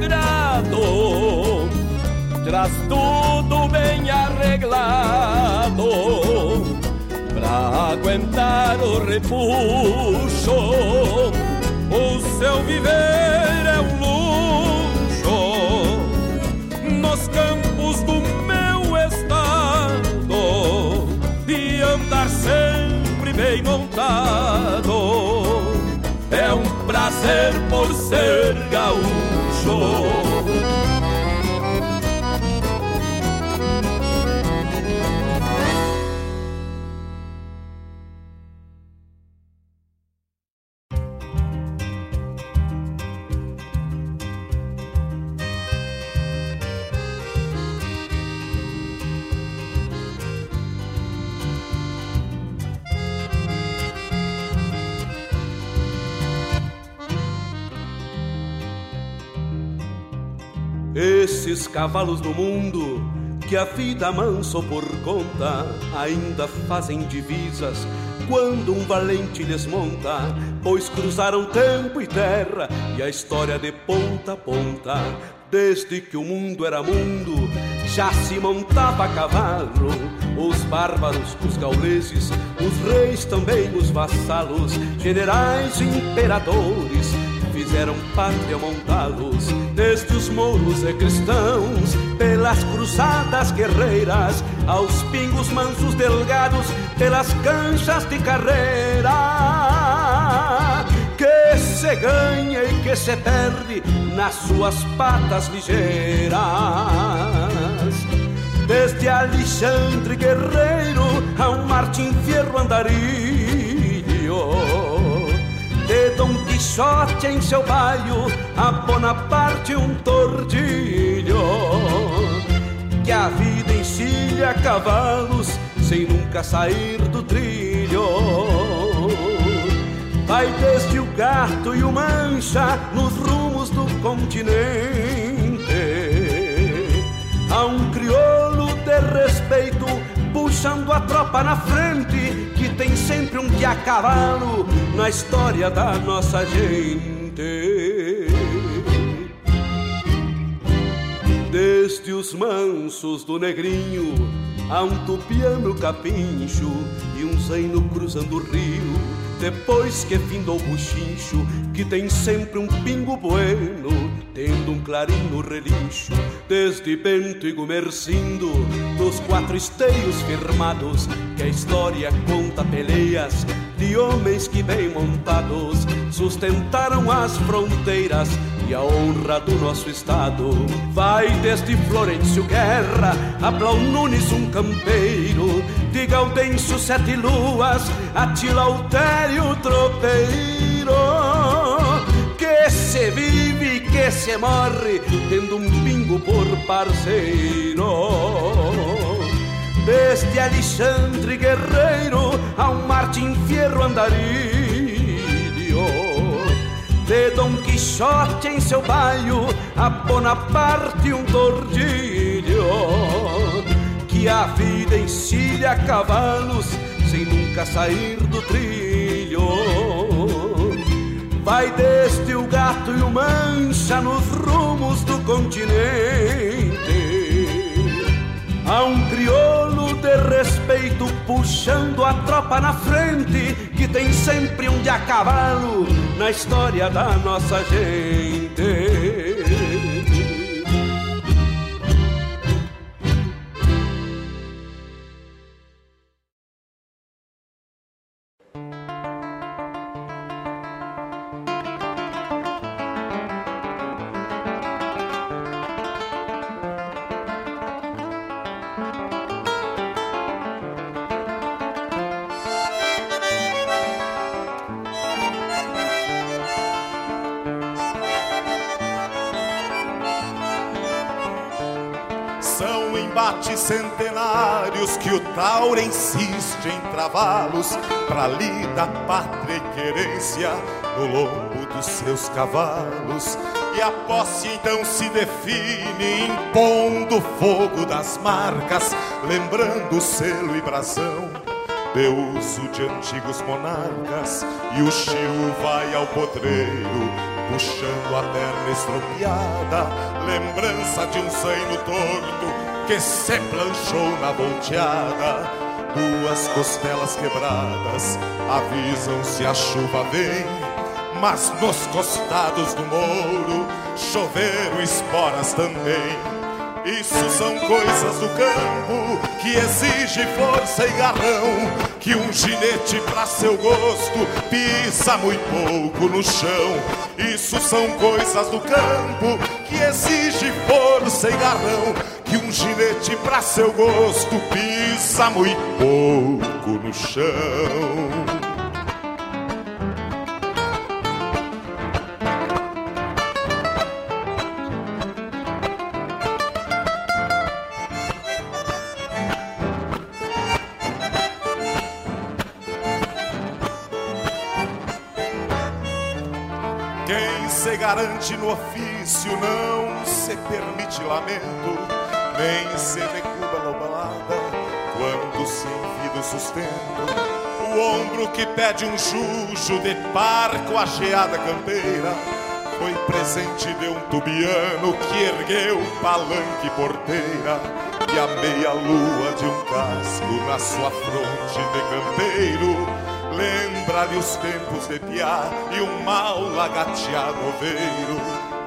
grado, traz tudo bem arreglado pra aguentar o repuxo. O seu viver é um luxo nos campos do meu estado e andar sempre bem montado é um prazer por ser gaúcho. Oh. Esses cavalos do mundo que a vida manso por conta ainda fazem divisas quando um valente desmonta, pois cruzaram tempo e terra e a história de ponta a ponta. Desde que o mundo era mundo, já se montava a cavalo. Os bárbaros, os gauleses, os reis também, os vassalos, generais imperadores, fizeram pátria montados desde os mouros e cristãos, pelas cruzadas guerreiras, aos pingos mansos delgados, pelas canchas de carreira. Que se ganha e que se perde nas suas patas ligeiras. Desde Alexandre Guerreiro a um Martim Fierro Andarilho Quixote em seu baio, a Bonaparte um tordilho. Que a vida encilha cavalos sem nunca sair do trilho. Vai desde o gato e o mancha nos rumos do continente. A um crioulo de respeito puxando a tropa na frente, que tem sempre um que a cavalo na história da nossa gente. Desde os mansos do negrinho, a um tupiano capincho e um zaino cruzando o rio. Depois que findou o buchincho, que tem sempre um pingo bueno, tendo um clarim no relincho, desde e Gumercindo, dos quatro esteios firmados, que a história conta peleias de homens que bem montados sustentaram as fronteiras e a honra do nosso estado. Vai desde Florencio Guerra a Blau Nunes, um campeiro, de Gaudêncio Sete Luas a Tilautério Tropeiro que se vive e que se morre, tendo um pingo por parceiro. Desde Alexandre Guerreiro a um Martim Fierro Andarilho, de Dom Quixote em seu baio, a Bonaparte um tordilho, que a vida encilha cavalos sem nunca sair do trilho. Vai desde o gato e o mancha nos rumos do continente. Há um crioulo de respeito puxando a tropa na frente, que tem sempre um de a cavalo na história da nossa gente. Centenários que o Tauro insiste em travá-los para lida pátria e querência no lombo dos seus cavalos. E a posse então se define impondo o fogo das marcas, lembrando o selo e brasão de uso de antigos monarcas. E o Chiu vai ao podreiro, puxando a perna estropiada, lembrança de um zaino torto que se planchou na volteada. Duas costelas quebradas avisam se a chuva vem, mas nos costados do mouro choveram esporas também. Isso são coisas do campo que exige força e garrão. Que um ginete pra seu gosto pisa muito pouco no chão. Isso são coisas do campo que exige força e garrão que um ginete pra seu gosto pisa muito pouco no chão. Garante no ofício não se permite lamento nem se decuba lobalada quando se envida o sustento. O ombro que pede um jujo de parco a geada campeira foi presente de um tubiano que ergueu palanque porteira e a meia lua de um casco na sua fronte de campeiro lembra-lhe os tempos de piar e um mal lagateado oveiro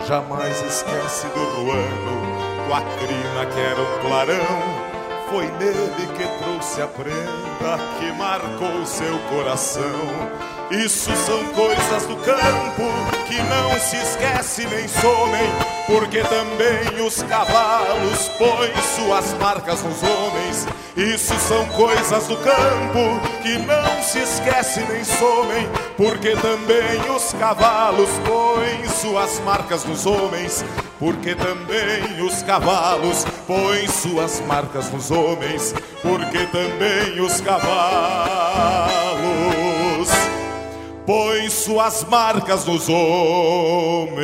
jamais esquece do ruano a crina que era um clarão. Foi nele que trouxe a prenda que marcou seu coração. Isso são coisas do campo que não se esquece nem somem, porque também os cavalos põem suas marcas nos homens. Isso são coisas do campo que não se esquece nem somem, porque também os cavalos põem suas marcas nos homens porque também os cavalos põem suas marcas nos homens, porque também os cavalos põem suas marcas nos homens.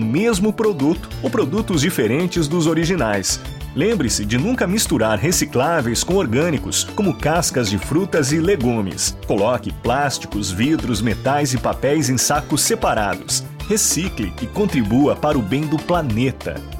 mesmo produto ou produtos diferentes dos originais. Lembre-se de nunca misturar recicláveis com orgânicos, como cascas de frutas e legumes. Coloque plásticos, vidros, metais e papéis em sacos separados. Recicle e contribua para o bem do planeta.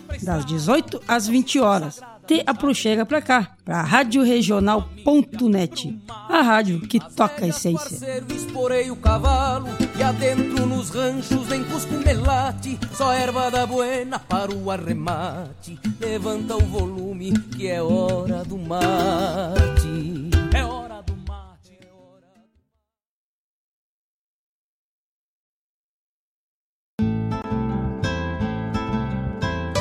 das 18 às 20 horas. te aproxega pra cá, pra radioregional.net, a rádio que toca a essência. Esporei o cavalo e adentro nos ranchos cusco melate, só erva da buena para o arremate. Levanta o volume que é hora do mate.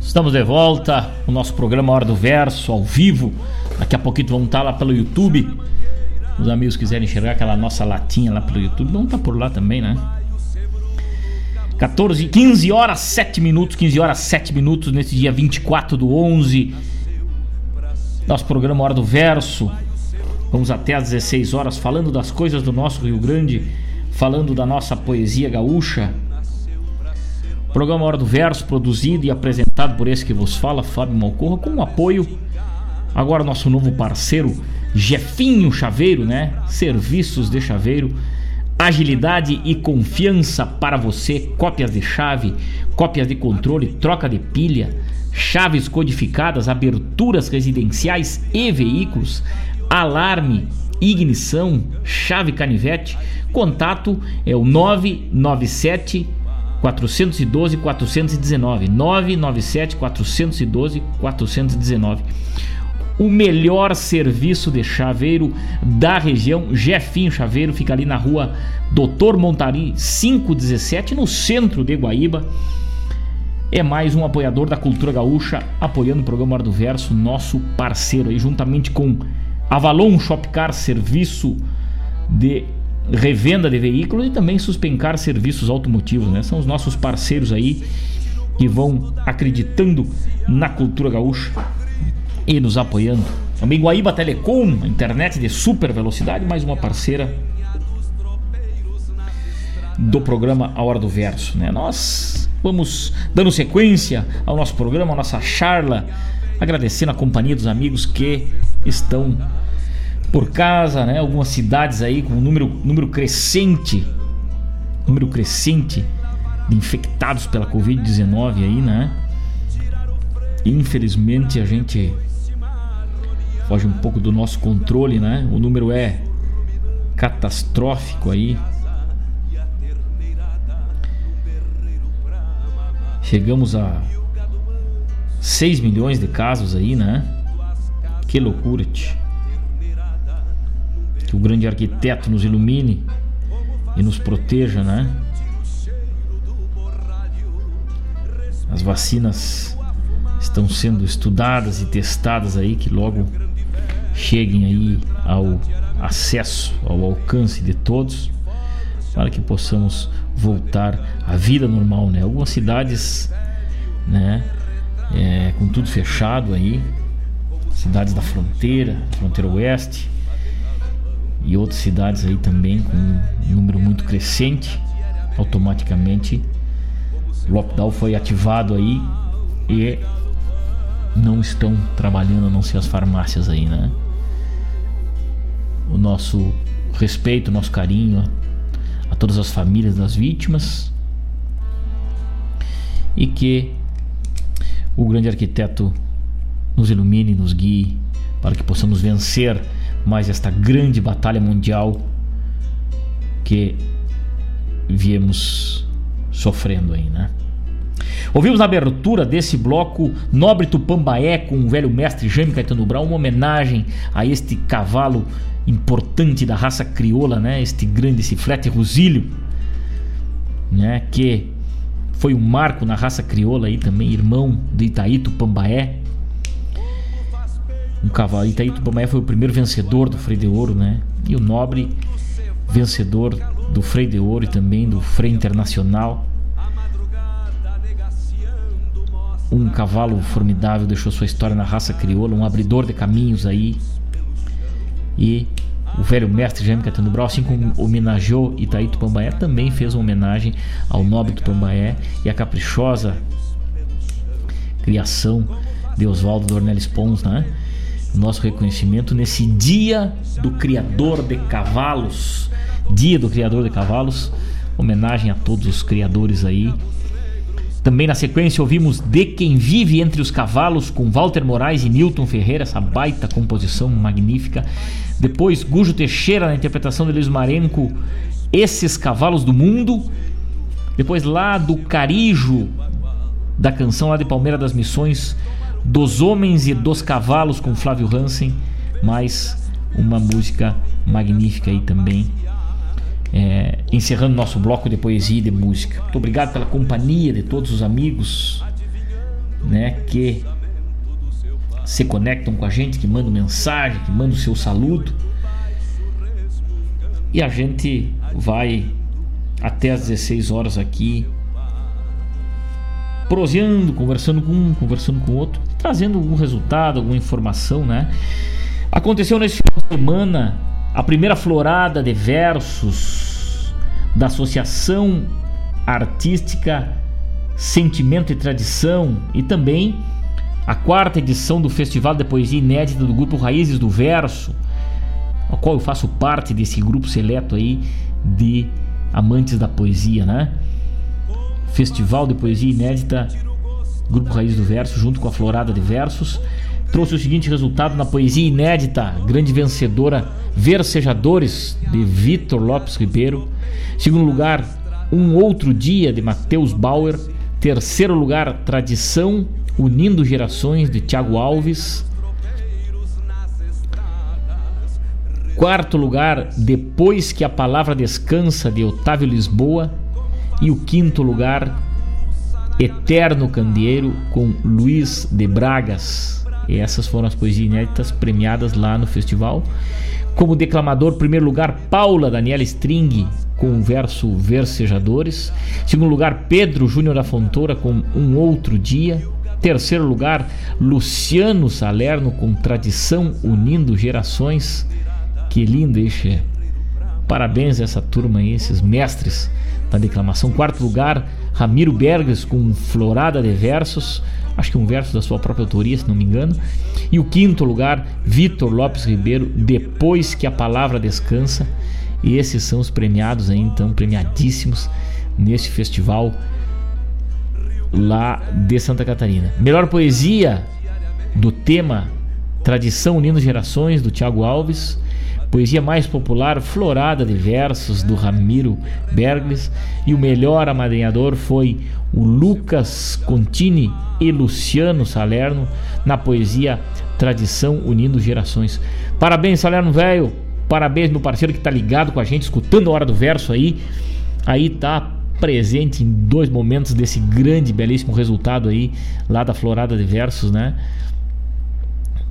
Estamos de volta, o nosso programa Hora do Verso, ao vivo. Daqui a pouquinho vamos estar lá pelo YouTube. Os amigos quiserem enxergar aquela nossa latinha lá pelo YouTube, vamos estar por lá também, né? 14, 15 horas 7 minutos, 15 horas 7 minutos nesse dia 24 do 11. Nosso programa Hora do Verso. Vamos até às 16 horas falando das coisas do nosso Rio Grande, falando da nossa poesia gaúcha. Programa Hora do Verso, produzido e apresentado por esse que vos fala, Fábio Malcorra, com o apoio agora nosso novo parceiro, Jefinho Chaveiro, né? Serviços de chaveiro, agilidade e confiança para você, cópias de chave, cópias de controle, troca de pilha, chaves codificadas, aberturas residenciais e veículos, alarme, ignição, chave canivete. Contato é o 997 412 419 997 412 419 o melhor serviço de chaveiro da região. Jefinho Chaveiro fica ali na rua Doutor Montari 517, no centro de Guaíba. É mais um apoiador da cultura gaúcha, apoiando o programa Hora do Verso, nosso parceiro aí, juntamente com Avalon Shopcar, serviço de revenda de veículos e também Suspencar Serviços Automotivos, né? São os nossos parceiros aí que vão acreditando na cultura gaúcha e nos apoiando. Também Guaíba Telecom, internet de super velocidade, mais uma parceira do programa A Hora do Verso. Né? Nós vamos dando sequência ao nosso programa, a nossa charla, agradecendo a companhia dos amigos que estão por casa, né? Algumas cidades aí com um número, número crescente, número crescente de infectados pela Covid-19 aí, né? Infelizmente a gente foge um pouco do nosso controle, né? O número é catastrófico aí. Chegamos a 6 milhões de casos aí, né? Que loucura. Que o grande arquiteto nos ilumine e nos proteja, né? As vacinas estão sendo estudadas e testadas aí que logo cheguem aí ao acesso, ao alcance de todos, para que possamos voltar à vida normal, né? Algumas cidades, né, é, com tudo fechado aí, cidades da fronteira, fronteira oeste, e outras cidades aí também com um número muito crescente, automaticamente lockdown foi ativado aí e não estão trabalhando a não ser as farmácias aí, né? O nosso respeito, o nosso carinho a todas as famílias das vítimas e que o grande arquiteto nos ilumine, nos guie para que possamos vencer mais esta grande batalha mundial que viemos sofrendo aí, né? Ouvimos na abertura desse bloco Nobre Tupambaé com o velho mestre Jaime Caetano Brau, uma homenagem a este cavalo importante da raça crioula, né? Este grande, esse flete rosílio, né? Que foi um marco na raça crioula aí também, irmão do Itaí Tupambaé. Um cavalo, Itaí Tupambaé foi o primeiro vencedor do Freio de Ouro, né? E o Nobre vencedor do Freio de Ouro e também do Freio Internacional. Um cavalo formidável deixou sua história na raça crioula, um abridor de caminhos aí. E o velho mestre Jaime Catano Brau, assim como homenageou Itaí Tupambaé, também fez uma homenagem ao nobre Tupambaé e a caprichosa criação de Oswaldo Dornelles Pons, né? Nosso reconhecimento nesse dia do criador de cavalos, dia do criador de cavalos, homenagem a todos os criadores aí também na sequência ouvimos De Quem Vive Entre os Cavalos com Walter Moraes e Newton Ferreira, essa baita composição magnífica. Depois Gujo Teixeira na interpretação de Luiz Marenco, Esses Cavalos do Mundo. Depois lá do Carijo, da canção lá de Palmeira das Missões, Dos Homens e dos Cavalos com Flávio Hansen. Mais uma música magnífica aí também é, encerrando nosso bloco de poesia e de música. Muito obrigado pela companhia de todos os amigos né, que se conectam com a gente, que mandam mensagem, que mandam o seu saludo. E a gente vai até às 16 horas aqui proseando, conversando com um, conversando com outro, trazendo algum resultado, alguma informação, né? Aconteceu nesse final de semana a primeira florada de versos da Associação Artística Sentimento e Tradição e também a quarta edição do Festival de Poesia Inédita do grupo Raízes do Verso, ao qual eu faço parte desse grupo seleto aí de amantes da poesia, né? Festival de Poesia Inédita, Grupo Raízes do Verso, junto com a Florada de Versos trouxe o seguinte resultado na poesia inédita, grande vencedora, Versejadores, de Vitor Lopes Ribeiro. Segundo lugar, Um Outro Dia, de Matheus Bauer. Terceiro lugar, Tradição, Unindo Gerações, de Tiago Alves. Quarto lugar, Depois que a Palavra Descansa, de Otávio Lisboa. E o quinto lugar, Eterno Candeeiro, com Luiz de Bragas. E essas foram as poesias inéditas premiadas lá no festival. Como declamador, primeiro lugar, Paula Daniela String com o verso Versejadores. Segundo lugar, Pedro Júnior da Fontoura com Um Outro Dia. Terceiro lugar, Luciano Salerno com Tradição Unindo Gerações. Que lindo, isso. Parabéns a essa turma aí, esses mestres da declamação. Quarto lugar, Ramiro Berges com Florada de Versos acho que um verso da sua própria autoria, se não me engano. E o quinto lugar, Vitor Lopes Ribeiro, Depois que a Palavra Descansa. E esses são os premiados aí, então, premiadíssimos nesse festival lá de Santa Catarina. Melhor poesia do tema Tradição Unindo Gerações, do Tiago Alves. Poesia mais popular, Florada de Versos, do Ramiro Bergles. E o melhor amadrinhador foi o Lucas Contini e Luciano Salerno na poesia Tradição Unindo Gerações. Parabéns, Salerno Velho! Parabéns, meu parceiro que tá ligado com a gente, escutando a hora do verso aí. Aí tá presente em dois momentos desse grande, belíssimo resultado aí, lá da Florada de Versos, né?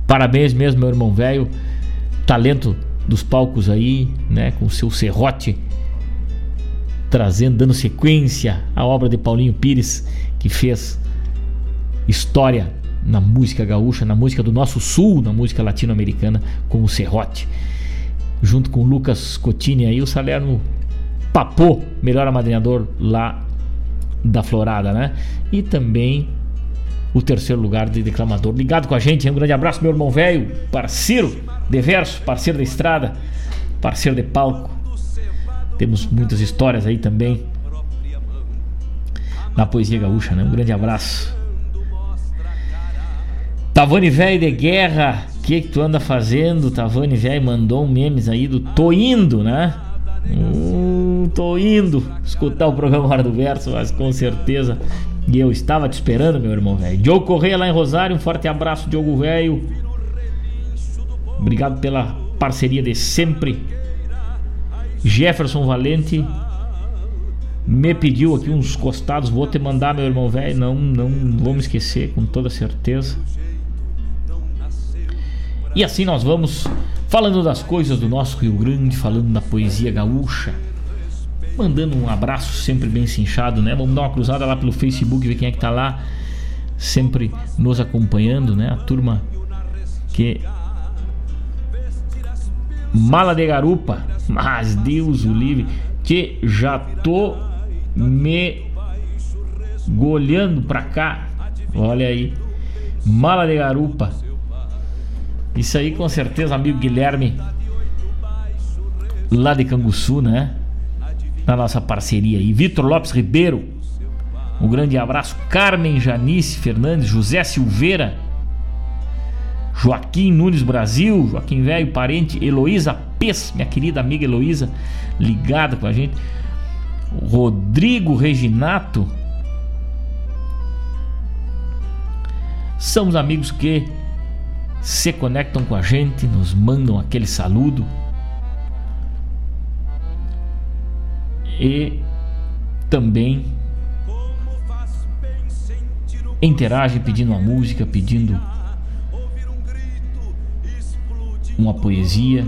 Parabéns mesmo, meu irmão velho. Talento dos palcos aí, né? Com o seu serrote trazendo, dando sequência à obra de Paulinho Pires, que fez história na música gaúcha, na música do nosso sul, na música latino-americana, com o serrote. Junto com o Lucas Cotini aí, o Salerno papou melhor amadrinhador lá da Florada, né? E também o terceiro lugar de declamador. Ligado com a gente, um grande abraço, meu irmão velho, parceiro de verso, parceiro da estrada, parceiro de palco. Temos muitas histórias aí também na poesia gaúcha, né? Um grande abraço. Tavani velho de guerra, o que, que tu anda fazendo? Tavani velho mandou um memes aí do Tô indo, né? Hum, tô indo escutar o programa Hora do Verso, mas com certeza. E eu estava te esperando, meu irmão velho. Diogo Correia lá em Rosário, um forte abraço, Diogo velho. Obrigado pela parceria de sempre. Jefferson Valente me pediu aqui uns costados, vou te mandar, meu irmão velho. Não, não vou me esquecer, com toda certeza. E assim nós vamos falando das coisas do nosso Rio Grande, falando da poesia gaúcha. Mandando um abraço sempre bem cinchado, né? Vamos dar uma cruzada lá pelo Facebook, ver quem é que tá lá, sempre nos acompanhando, né? A turma que. Mala de garupa, mas Deus o livre, que já tô me golhando pra cá. Olha aí, mala de garupa. Isso aí com certeza, amigo Guilherme, lá de Canguçu, né? Na nossa parceria aí. Vitor Lopes Ribeiro, um grande abraço. Carmen Janice Fernandes, José Silveira, Joaquim Nunes Brasil, Joaquim Velho, parente, Heloísa Pes, minha querida amiga Heloísa, ligada com a gente. Rodrigo Reginato. São os amigos que se conectam com a gente, nos mandam aquele saludo. E também interagem pedindo uma música, pedindo uma poesia,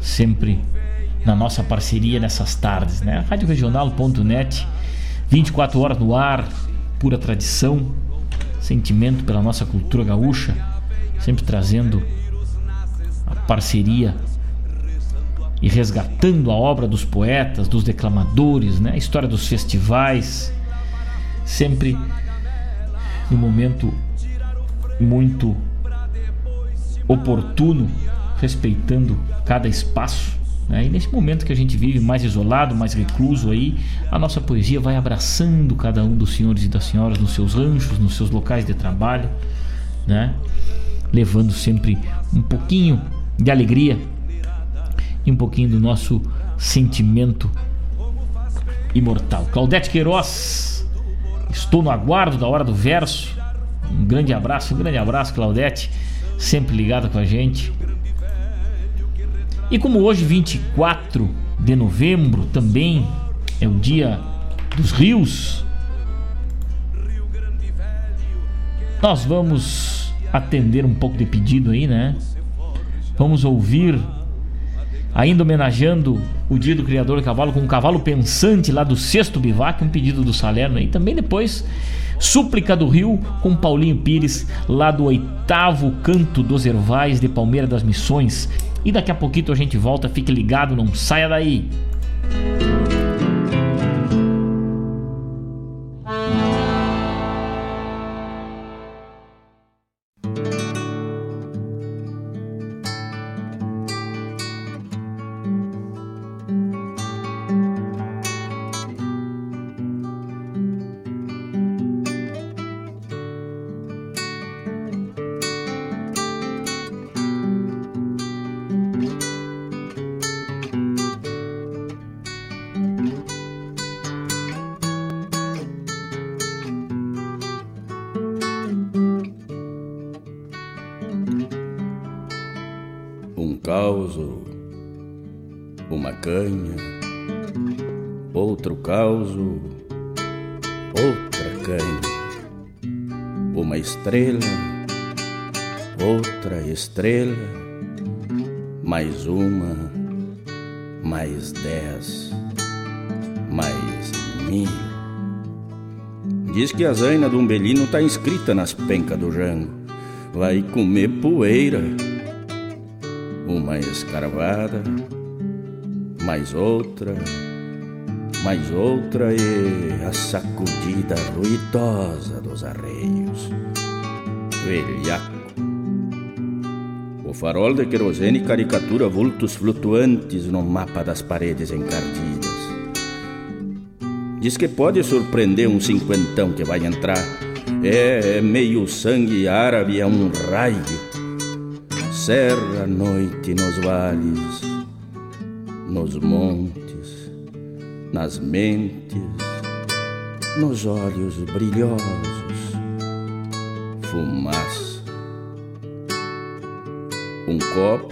sempre na nossa parceria nessas tardes, né? Radioregional.net, 24 horas no ar, pura tradição, sentimento pela nossa cultura gaúcha sempre trazendo a parceria e resgatando a obra dos poetas, dos declamadores, né? a história dos festivais, sempre no momento muito oportuno, respeitando cada espaço. Né? E nesse momento que a gente vive mais isolado, mais recluso aí, a nossa poesia vai abraçando cada um dos senhores e das senhoras nos seus ranchos, nos seus locais de trabalho, né? levando sempre um pouquinho de alegria e um pouquinho do nosso sentimento imortal. Claudete Queiroz, estou no aguardo da hora do verso. Um grande abraço, um grande abraço, Claudete, sempre ligada com a gente. E como hoje, 24 de novembro, também é o dia dos rios, nós vamos atender um pouco de pedido aí, né? Vamos ouvir, ainda homenageando o dia do criador do cavalo, com um cavalo pensante lá do sexto bivac, um pedido do Salerno aí. Também depois, Súplica do Rio, com Paulinho Pires, lá do oitavo canto dos Ervais de Palmeira das Missões. E daqui a pouquinho a gente volta, fique ligado, não saia daí. uma estrela, outra estrela, mais uma, mais dez, mais mil. Diz que a zaina do umbelino tá inscrita nas pencas do jango. Vai comer poeira. Uma escarvada, mais outra, mais outra e a sacudida ruidosa dos arreios. Velhaco. O farol de querosene caricatura vultos flutuantes no mapa das paredes encardidas. Diz que pode surpreender um cinquentão que vai entrar. É, é meio sangue árabe, é um raio. Serra a noite nos vales, nos montes, nas mentes, nos olhos brilhosos. Fumaça. Um copo,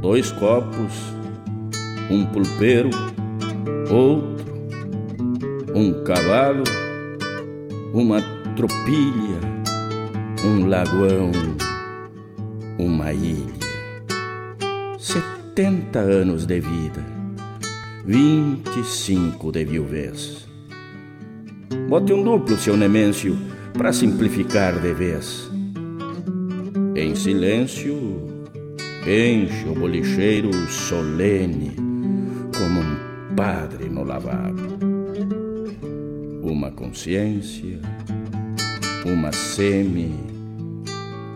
dois copos, um pulpeiro, outro, um cavalo, uma tropilha, um lagoão, uma ilha. Setenta anos de vida, vinte e cinco de viuvez. Bote um duplo, seu Nemêncio, para simplificar de vez. Em silêncio, enche o bolicheiro solene, como um padre no lavabo. Uma consciência, uma semi,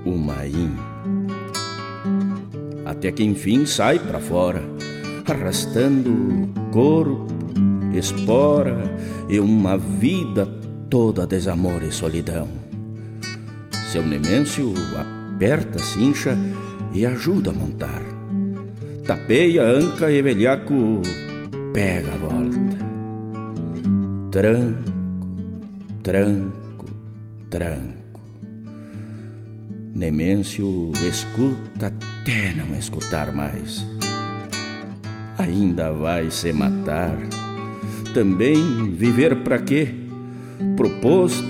uma in. Até que enfim sai para fora, arrastando corpo, espora e uma vida toda desamor e solidão. Seu Nemêncio aperta a cincha e ajuda a montar. Tapeia, anca e velhaco pega a volta. Tranco, tranco, tranco. Nemêncio escuta até não escutar mais. Ainda vai se matar. Também viver para quê? Proposto,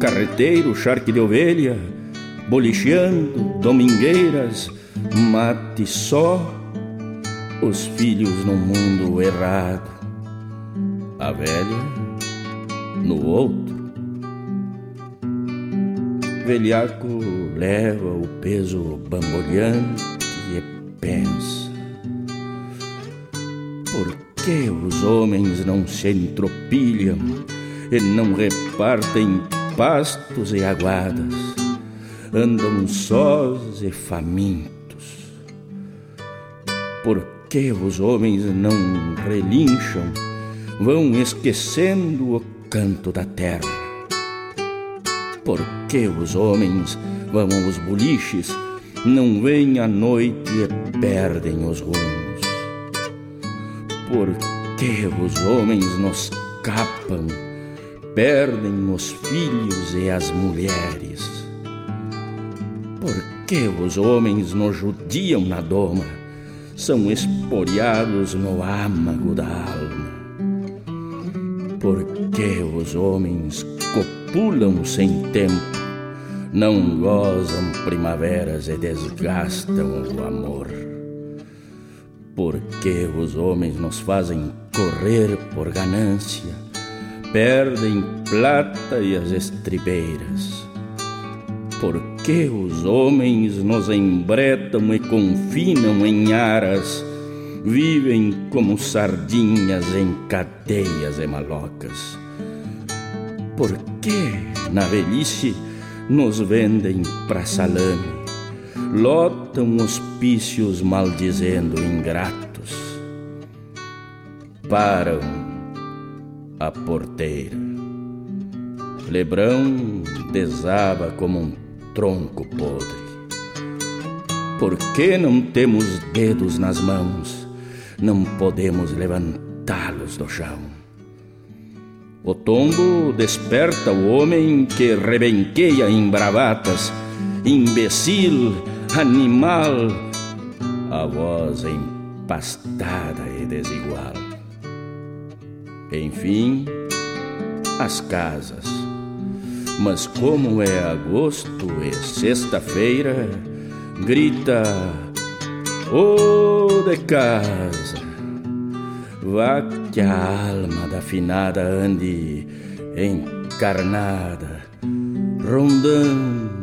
carreteiro, charque de ovelha, bolicheando, domingueiras, mate só, os filhos no mundo errado, a velha no outro. Velhaco leva o peso bamboleante e pensa: por que os homens não se entropilham e não repartem pastos e aguadas? Andam sós e famintos. Por que os homens não relincham, vão esquecendo o canto da terra? Por que os homens vão aos boliches, não vêm à noite e perdem os rumos? Por que os homens nos capam, perdem os filhos e as mulheres? Por que os homens nos judiam na doma, são esporiados no âmago da alma? Por que os homens copulam sem tempo, não gozam primaveras e desgastam o amor? Por que os homens nos fazem correr por ganância, perdem plata e as estribeiras? Por que os homens nos embretam e confinam em aras, vivem como sardinhas em cadeias e malocas? Por que na velhice nos vendem pra salame, lotam hospícios maldizendo ingratos? Param a porteira. Lebrão desaba como um tronco podre. Por que não temos dedos nas mãos? Não podemos levantá-los do chão. O tombo desperta o homem que rebenqueia em bravatas, imbecil, animal. A voz empastada e desigual. Enfim, as casas. Mas como é agosto e sexta-feira, grita: Ô oh, de casa! Vá que a alma da finada ande encarnada, rondando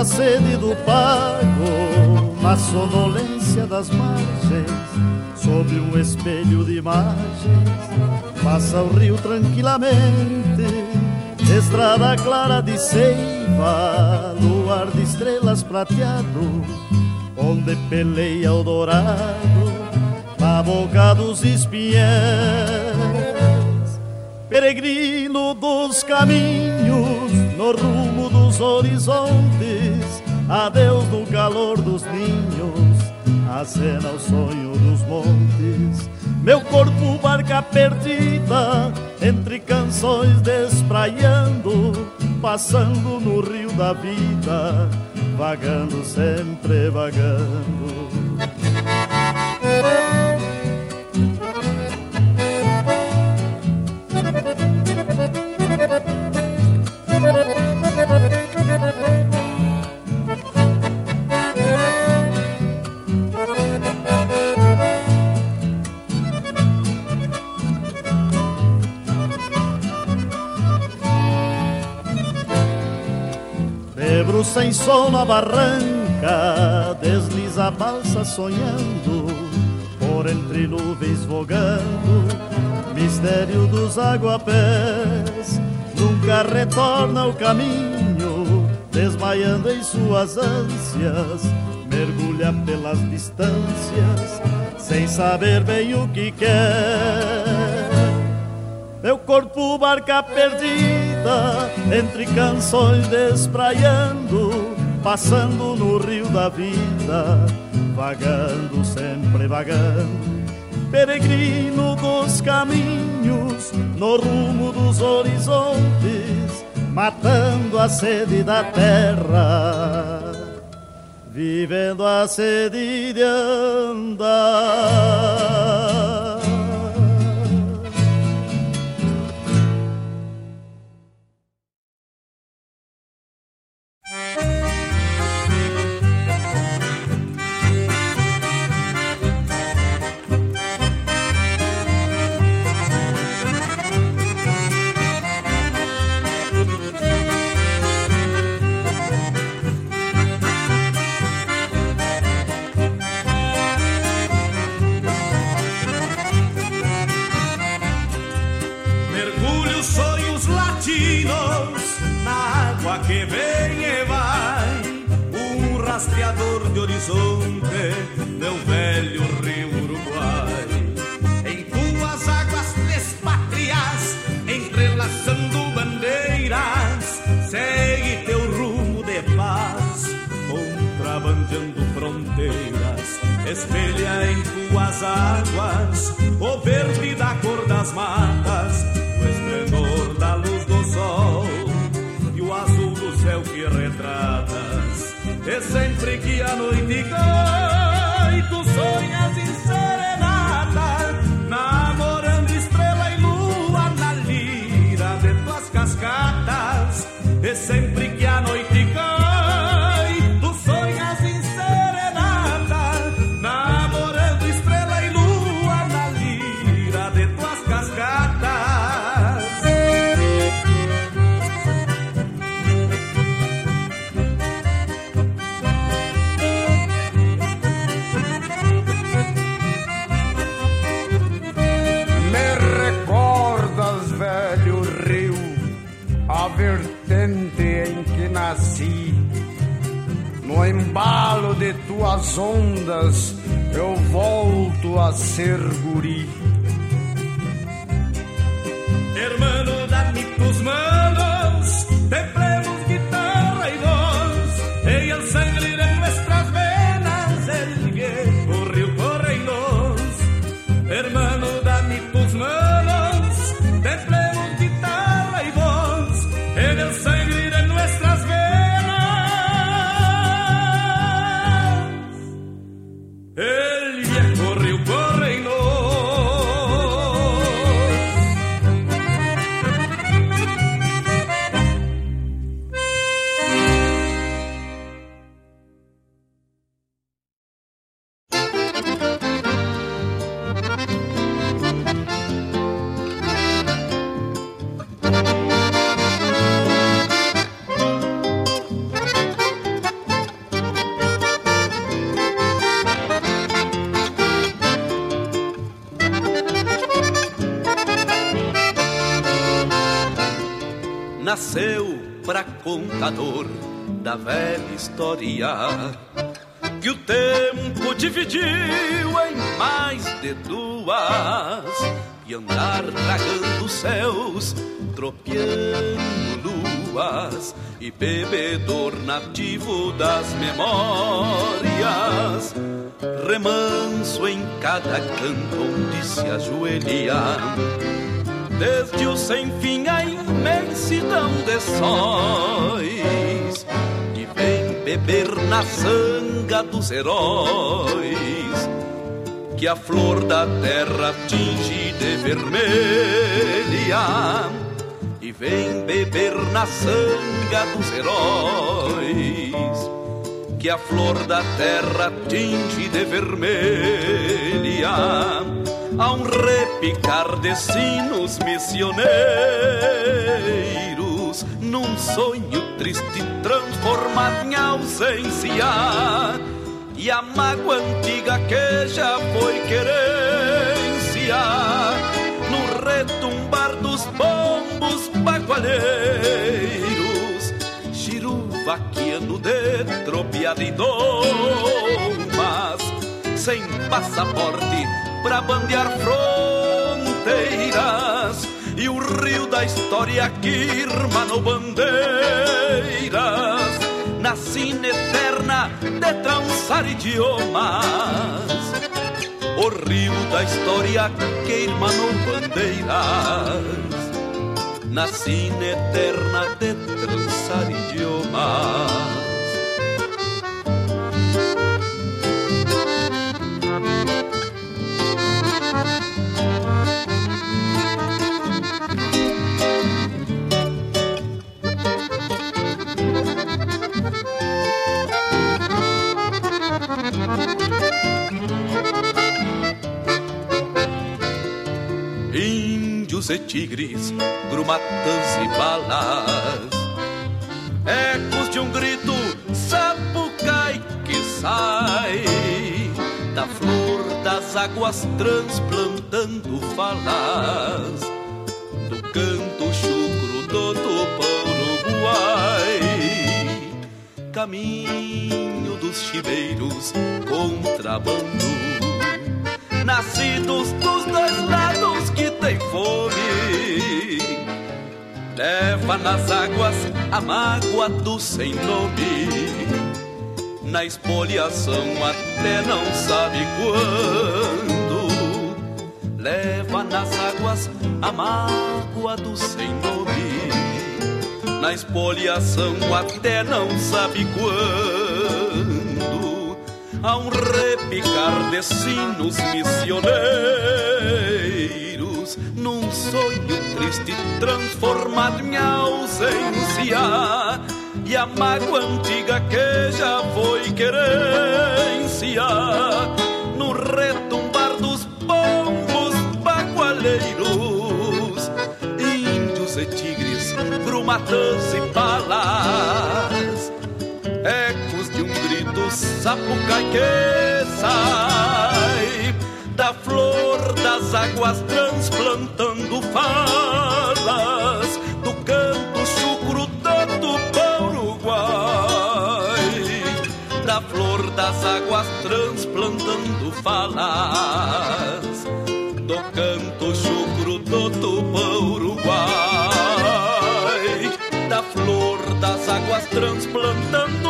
a sede do pago na sonolência das margens, sob um espelho de imagens, passa o rio tranquilamente, estrada clara de seiva, luar de estrelas prateado, onde peleia o dourado, na boca dos espiés, peregrino dos caminhos, no rumo dos horizontes, adeus no calor dos ninhos, acena o sonho dos montes. Meu corpo barca perdida, entre canções despraiando, passando no rio da vida, vagando sempre vagando. Sem sol na barranca, desliza a balsa sonhando, por entre nuvens vogando, mistério dos aguapés, nunca retorna ao caminho, desmaiando em suas ânsias, mergulha pelas distâncias, sem saber bem o que quer. Meu corpo barca perdida entre canções despraiando, passando no rio da vida, vagando sempre vagando, peregrino dos caminhos, no rumo dos horizontes, matando a sede da terra, vivendo a sede de andar. horizonte, meu velho rio Uruguai. Em tuas águas despatrias, entrelaçando bandeiras, segue teu rumo de paz, contrabandeando fronteiras. Espelha em tuas águas o verde da cor das matas E sempre que a noite cai, tu sonha No embalo de tuas ondas, eu volto a ser guri. História que o tempo dividiu em mais de duas e andar tragando céus, tropeando luas e bebedor nativo das memórias, remanso em cada canto onde se ajoelha. Desde o sem fim a imensidão de sóis, beber na sanga dos heróis que a flor da terra tinge de vermelha e vem beber na sanga dos heróis que a flor da terra tinge de vermelha. A um repicar de sinos missioneiros num sonho triste transformado em ausência. E a mágoa antiga que já foi querência. No retumbar dos bombos bagualheiros, giruvaquiano de tropiada e domas, sem passaporte pra bandear fronteiras e o rio da história que irmanou bandeiras na sina eterna de trançar idiomas. O rio da história que irmanou bandeiras, na sina eterna de trançar idiomas. E tigres, grumatas e balas. Ecos de um grito sapucai que sai da flor das águas transplantando falas do canto chucro do Tupã Uruguai. Caminho dos chiveiros, contrabando nascidos dos dois lados que tem fome. Leva nas águas a mágoa do sem nome. Na expoliação até não sabe quando. Leva nas águas a mágoa do sem nome. Na expoliação até não sabe quando a um repicar de sinos missioneiros, num sonho triste transformado em ausência, e a mágoa antiga que já foi querência, no retumbar dos bombos bagualeiros, índios e tigres, grumatãs e balas, ecos de um grito sapucai que sai da flor das águas transplantando falas do canto chucro do Tupã Uruguai. Da flor das águas transplantando falas do canto chucro do Tupã Uruguai. Da flor das águas transplantando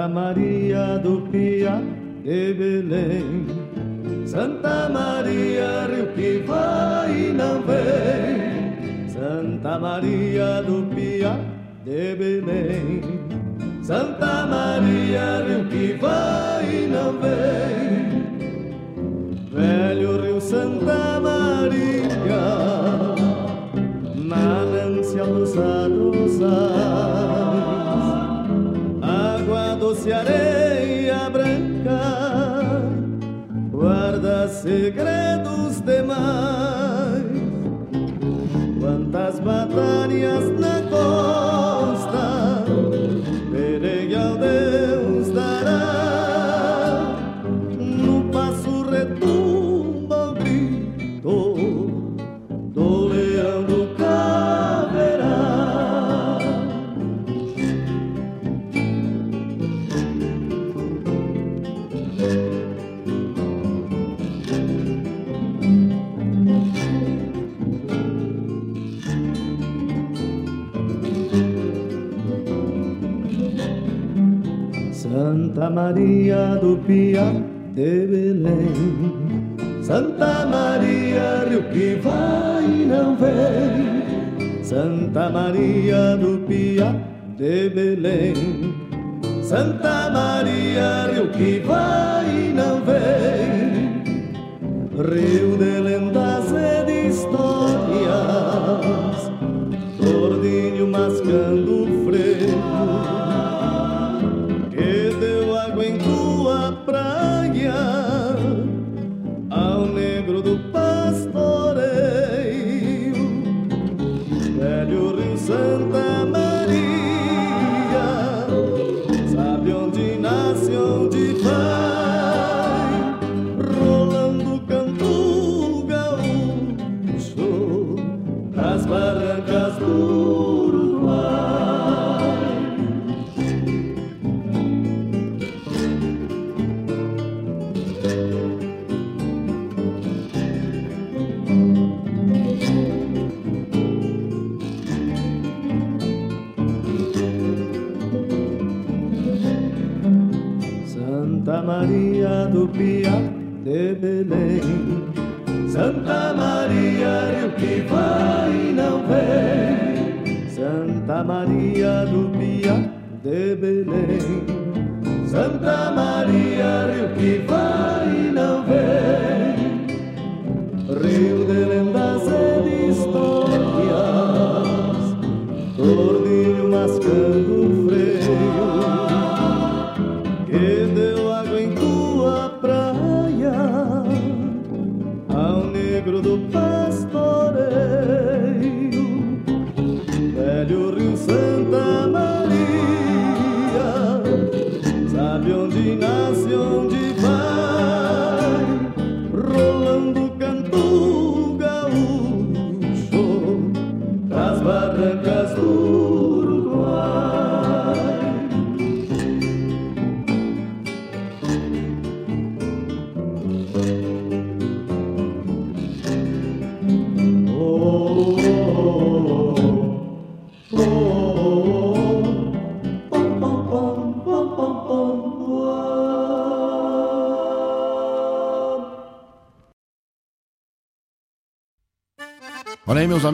Santa Maria do Pia de Belém, Santa Maria, rio que vai e não vem, Santa Maria do Pia de Belém, Santa Maria, rio que vai e não vem, velho rio Santa Maria na ânsia dos água doce areia branca, guarda segredos demais. Quantas batalhas Santa Maria do Pia de Belém. Santa Maria, rio que vai e não vem. Santa Maria do Pia de Belém. Santa Maria, rio que vai e não vem. Rio de lendas e de histórias. Gordinho mascando o freio melody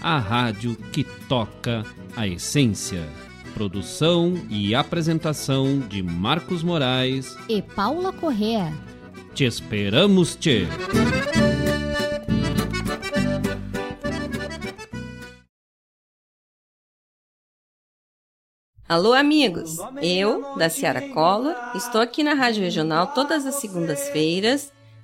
a rádio que toca a essência. Produção e apresentação de Marcos Moraes. E Paula Correa. Te esperamos, te. Alô, amigos! Eu, da Ciara Collor, estou aqui na Rádio Regional todas as segundas-feiras,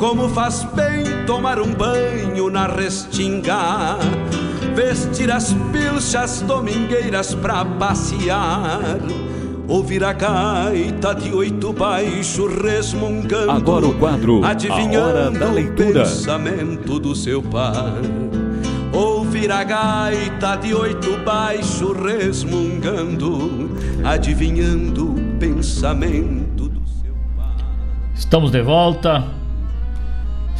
Como faz bem tomar um banho na restinga, vestir as pilchas domingueiras pra passear, ouvir a gaita de oito baixo resmungando, Agora o quadro A adivinhando Hora da o Leitura. pensamento do seu par. Ouvir a gaita de oito baixo resmungando, adivinhando o pensamento Estamos de volta.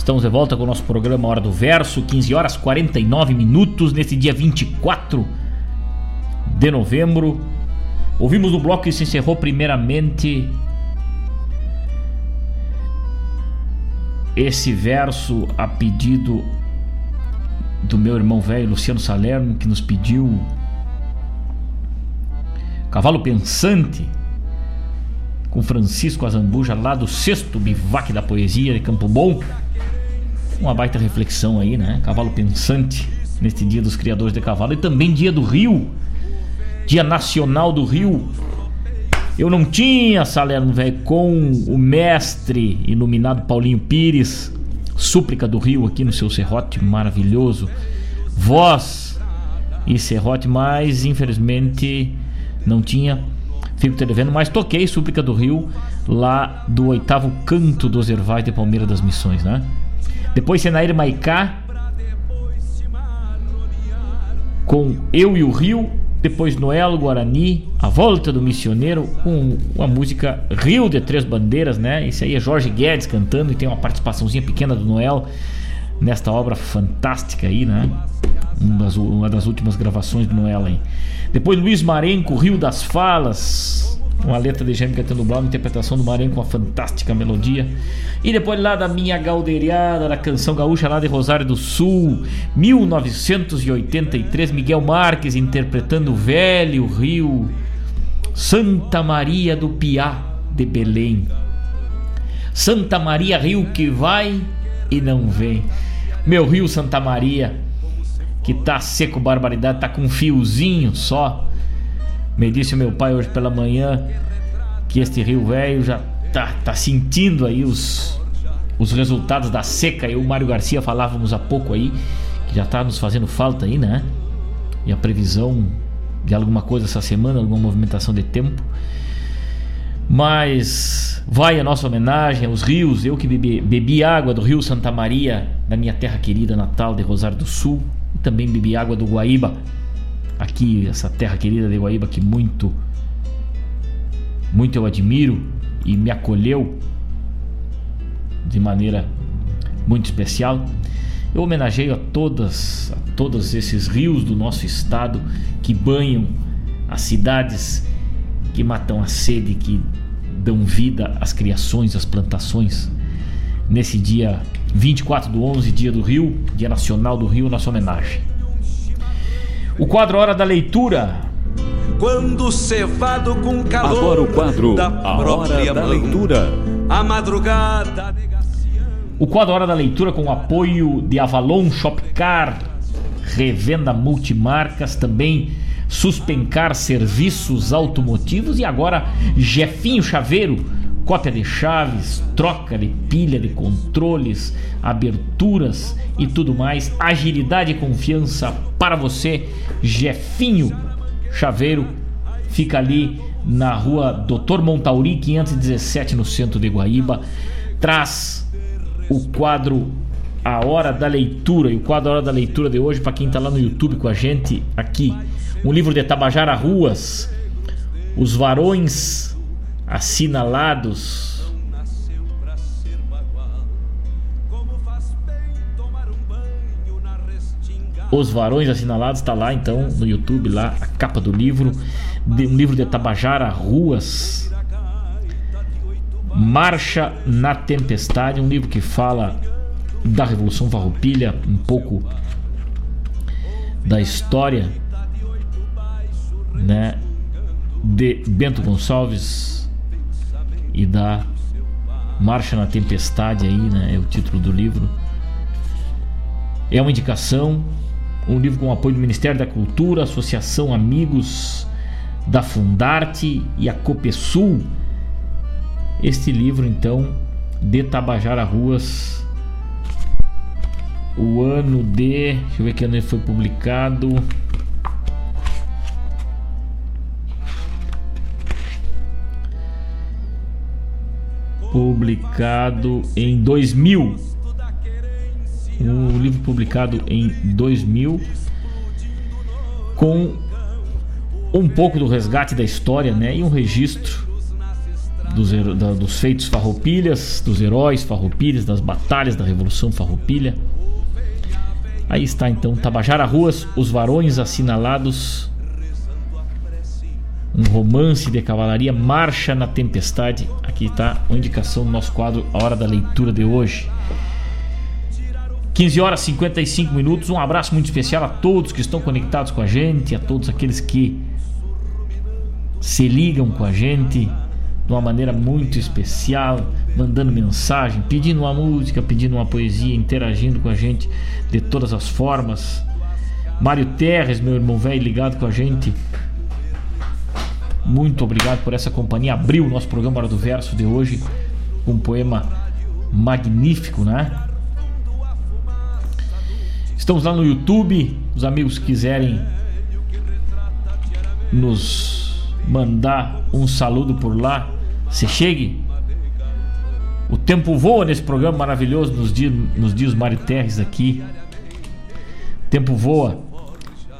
Estamos de volta com o nosso programa Hora do Verso, 15 horas 49 minutos, nesse dia 24 de novembro. Ouvimos no bloco que se encerrou primeiramente esse verso a pedido do meu irmão velho Luciano Salerno, que nos pediu Cavalo Pensante com Francisco Azambuja lá do sexto bivac da poesia de Campo Bom. Uma baita reflexão aí, né? Cavalo pensante neste dia dos criadores de cavalo e também dia do Rio, dia nacional do Rio. Eu não tinha Salerno velho com o mestre iluminado Paulinho Pires, súplica do Rio aqui no seu serrote maravilhoso, voz e serrote, mas infelizmente não tinha Fico te devendo, mas toquei Súplica do Rio lá do oitavo canto dos Ervais de Palmeira das Missões, né? Depois Senair Maicá com Eu e o Rio, depois Noel Guarani, A Volta do Missioneiro, com a música Rio de Três Bandeiras, né? Esse aí é Jorge Guedes cantando e tem uma participaçãozinha pequena do Noel nesta obra fantástica aí, né? Uma das, uma últimas gravações do Noel aí. Depois Luiz Marenco, Rio das Falas, uma letra de Jaime Caetano Brown, interpretação do Marenco, uma fantástica melodia. E depois lá da minha galdeiriada, da canção gaúcha lá de Rosário do Sul, 1983, Miguel Marques interpretando o velho Rio Santa Maria do Piá de Belém. Santa Maria, rio que vai e não vem. Meu rio Santa Maria, que tá seco barbaridade, tá com um fiozinho só. Me disse meu pai hoje pela manhã que este rio velho já tá, tá sentindo aí os, os resultados da seca. Eu e o Mário Garcia falávamos há pouco aí, que já tá nos fazendo falta aí, né? E a previsão de alguma coisa essa semana, alguma movimentação de tempo. Mas vai a nossa homenagem aos rios. Eu que bebi, bebi água do rio Santa Maria, da minha terra querida natal de Rosário do Sul. Também bebi água do Guaíba, aqui, essa terra querida de Guaíba que muito, muito eu admiro e me acolheu de maneira muito especial. Eu homenageio a todas, a todos esses rios do nosso estado que banham as cidades, que matam a sede, que dão vida às criações, às plantações. Nesse dia 24 do 11, dia do Rio, dia nacional do Rio, nossa homenagem. O quadro Hora da Leitura. Quando cevado com calor Agora o quadro da A própria Hora da mão, Leitura. A madrugada O quadro Hora da Leitura com o apoio de Avalon Shopcar, revenda multimarcas, também Suspencar Serviços Automotivos e agora Jefinho Chaveiro, cópia de chaves, troca de pilha de controles, aberturas e tudo mais. Agilidade e confiança para você, Jefinho Chaveiro. Fica ali na rua Doutor Montauri 517 no centro de Guaíba. Traz o quadro A Hora da Leitura. E o quadro A Hora da Leitura de hoje, para quem está lá no YouTube com a gente aqui, um livro de Tabajara Ruas, Os Varões Assinalados. Os Varões Assinalados está lá então no YouTube, lá a capa do livro, de, um livro de Tabajara Ruas, Marcha na Tempestade, um livro que fala da Revolução Farroupilha, um pouco da história, né, de Bento Gonçalves e da Marcha na Tempestade aí, né, é o título do livro. É uma indicação, um livro com apoio do Ministério da Cultura, Associação Amigos da Fundarte e a Copesul. Este livro, então, de Tabajara Ruas, o ano de. Deixa eu ver que ano ele foi publicado. Publicado em 2000. Um livro publicado em 2000 com um pouco do resgate da história, né, e um registro dos, da, dos feitos farroupilhas, dos heróis farroupilhas, das batalhas da Revolução Farroupilha. Aí está então Tabajara Ruas, Os Varões Assinalados, um romance de cavalaria, Marcha na Tempestade. Aqui está uma indicação do nosso quadro A Hora da Leitura de hoje. 15 horas e 55 minutos. Um abraço muito especial a todos que estão conectados com a gente, a todos aqueles que se ligam com a gente de uma maneira muito especial, mandando mensagem, pedindo uma música, pedindo uma poesia, interagindo com a gente de todas as formas. Mário Terres, meu irmão velho, ligado com a gente. Muito obrigado por essa companhia. Abriu o nosso programa Hora do Verso de hoje com um poema magnífico, né? Estamos lá no YouTube. Os amigos quiserem nos mandar um saludo por lá, se chegue. O tempo voa nesse programa maravilhoso, nos dias, nos dias Mariterres aqui. O tempo voa.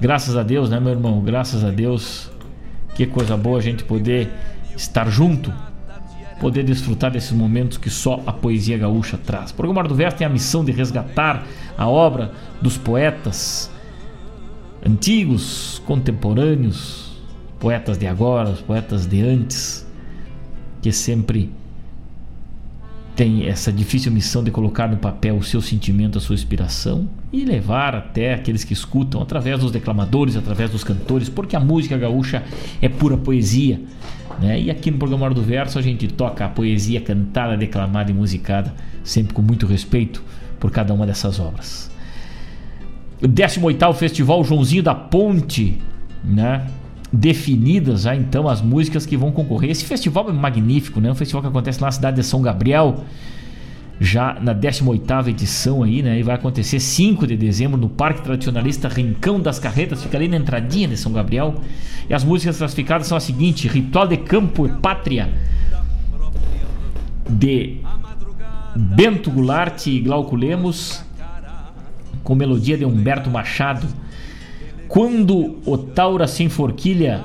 Graças a Deus, né, meu irmão? Graças a Deus. Que coisa boa a gente poder estar junto. Poder desfrutar desses momentos que só a poesia gaúcha traz. O programa do Verso tem a missão de resgatar a obra dos poetas antigos, contemporâneos, poetas de agora, poetas de antes, que sempre tem essa difícil missão de colocar no papel o seu sentimento, a sua inspiração e levar até aqueles que escutam através dos declamadores, através dos cantores, porque a música gaúcha é pura poesia. Né? E aqui no programa Hora do Verso a gente toca a poesia cantada, declamada e musicada, sempre com muito respeito por cada uma dessas obras. O 18 Festival Joãozinho da Ponte, né? Definidas já então as músicas que vão concorrer. Esse festival é magnífico, né? Um festival que acontece lá na cidade de São Gabriel, já na 18 edição aí, né? E vai acontecer 5 de dezembro no Parque Tradicionalista Rincão das Carretas, fica ali na entradinha de São Gabriel. E as músicas classificadas são as seguintes: Ritual de Campo e Pátria, de Bento Goulart e Glauco Lemos, com melodia de Humberto Machado. Quando o Taura se enforquilha,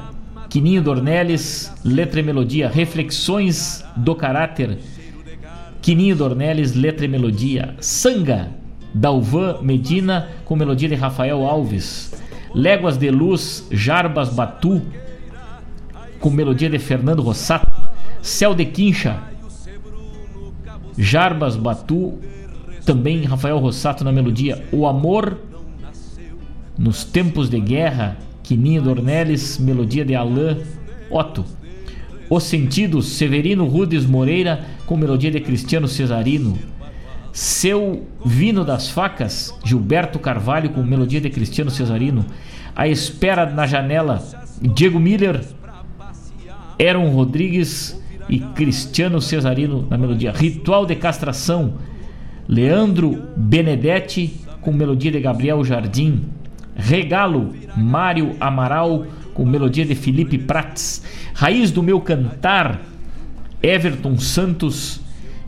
Quininho Dornelles, letra e melodia, Reflexões do Caráter, Quininho Dornelles, letra e melodia, Sanga, Dalvan Medina, com melodia de Rafael Alves, Léguas de Luz, Jarbas Batu, com melodia de Fernando Rossato, Céu de Quincha, Jarbas Batu, também Rafael Rossato na melodia O Amor nos Tempos de Guerra, Quininho Dornelles, melodia de Alain Otto. Os Sentidos, Severino Rudes Moreira, com melodia de Cristiano Cesarino. Seu Vino das Facas, Gilberto Carvalho, com melodia de Cristiano Cesarino. A Espera na Janela, Diego Miller, Aaron Rodrigues e Cristiano Cesarino na melodia. Ritual de Castração, Leandro Benedetti, com melodia de Gabriel Jardim. Regalo, Mário Amaral, com melodia de Felipe Prats. Raiz do Meu Cantar, Everton Santos,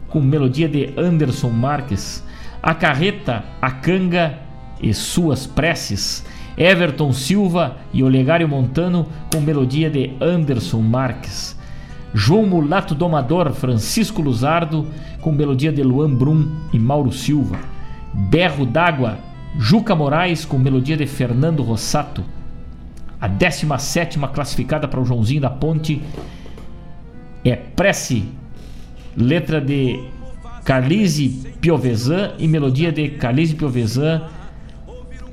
com melodia de Anderson Marques. A Carreta, a Canga e Suas Preces. Everton Silva e Olegário Montano, com melodia de Anderson Marques. João Mulato Domador, Francisco Luzardo, com melodia de Luan Brum e Mauro Silva. Berro d'Água, Juca Moraes, com melodia de Fernando Rossato. A 17 classificada para o Joãozinho da Ponte é Prece, letra de Carlise Piovesan e melodia de Carlise Piovesan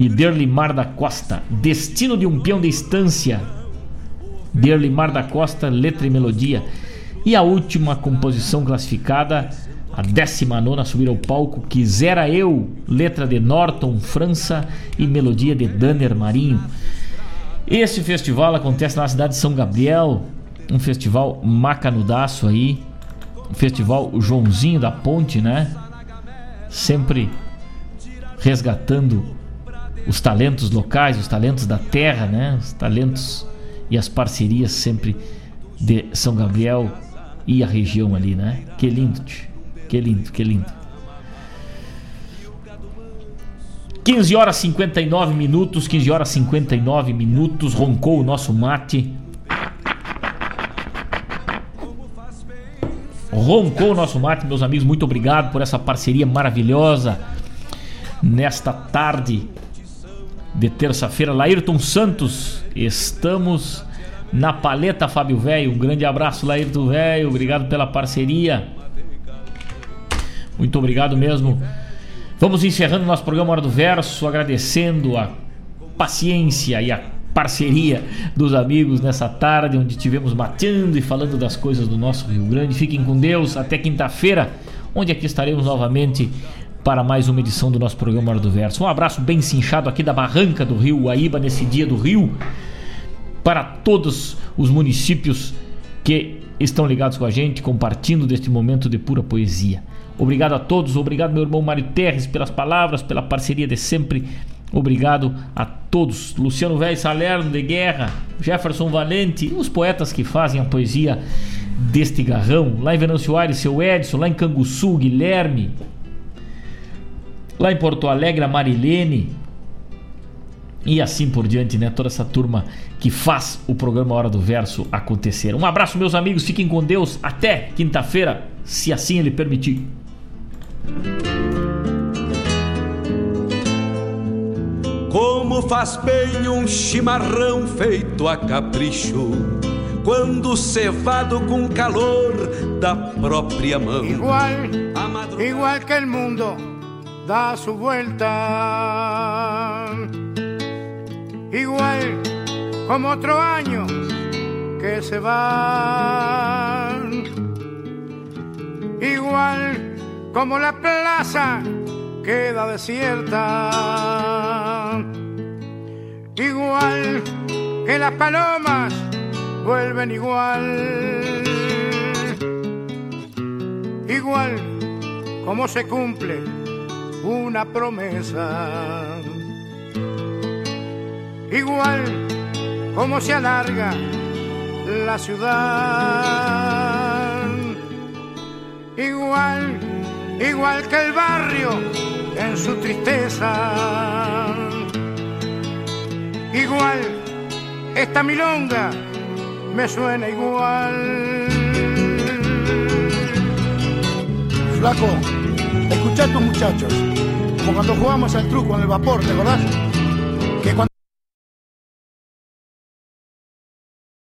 e Derlimar da Costa. Destino de um peão de estância, Derlimar da Costa, letra e melodia. E a última composição classificada, a 19 a subir ao palco, Quisera Eu, letra de Norton França e melodia de Danner Marinho. Esse festival acontece na cidade de São Gabriel, um festival macanudaço aí, um festival Joãozinho da Ponte, né? Sempre resgatando os talentos locais, os talentos da terra, né? Os talentos e as parcerias sempre de São Gabriel e a região ali, né? Que lindo. Que lindo, que lindo. 15 horas 59 minutos, 15 horas 59 minutos, roncou o nosso mate. Roncou o nosso mate, meus amigos, muito obrigado por essa parceria maravilhosa nesta tarde de terça-feira. Laírton Santos, estamos na paleta Fábio Velho. Um grande abraço, Laírton Velho. Obrigado pela parceria. Muito obrigado mesmo. Vamos encerrando nosso programa Hora do Verso, agradecendo a paciência e a parceria dos amigos nessa tarde, onde tivemos mateando e falando das coisas do nosso Rio Grande. Fiquem com Deus. Até quinta-feira, onde aqui estaremos novamente para mais uma edição do nosso programa Hora do Verso. Um abraço bem cinchado aqui da barranca do Rio Guaíba, nesse dia do Rio, para todos os municípios que estão ligados com a gente, compartilhando deste momento de pura poesia. Obrigado a todos, obrigado meu irmão Mário Terres pelas palavras, pela parceria de sempre. Obrigado a todos. Luciano Velho Salerno de Guerra, Jefferson Valente, os poetas que fazem a poesia deste garrão. Lá em Venâncio Aires, seu Edson, lá em Canguçu, Guilherme, lá em Porto Alegre, a Marilene e assim por diante, né? Toda essa turma que faz o programa Hora do Verso acontecer. Um abraço, meus amigos, fiquem com Deus. Até quinta-feira, se assim Ele permitir. Como faz bem um chimarrão feito a capricho, quando cevado com calor da própria mão. Igual, igual que el mundo da su vuelta. Igual como otro año que se va. Igual como la plaza queda desierta. Igual que las palomas vuelven igual. Igual como se cumple una promesa. Igual como se alarga la ciudad. Igual, igual que el barrio en su tristeza. Igual, esta milonga me suena igual. Flaco, escucha a tus muchachos, como cuando jugamos al truco en el vapor, ¿te acordás?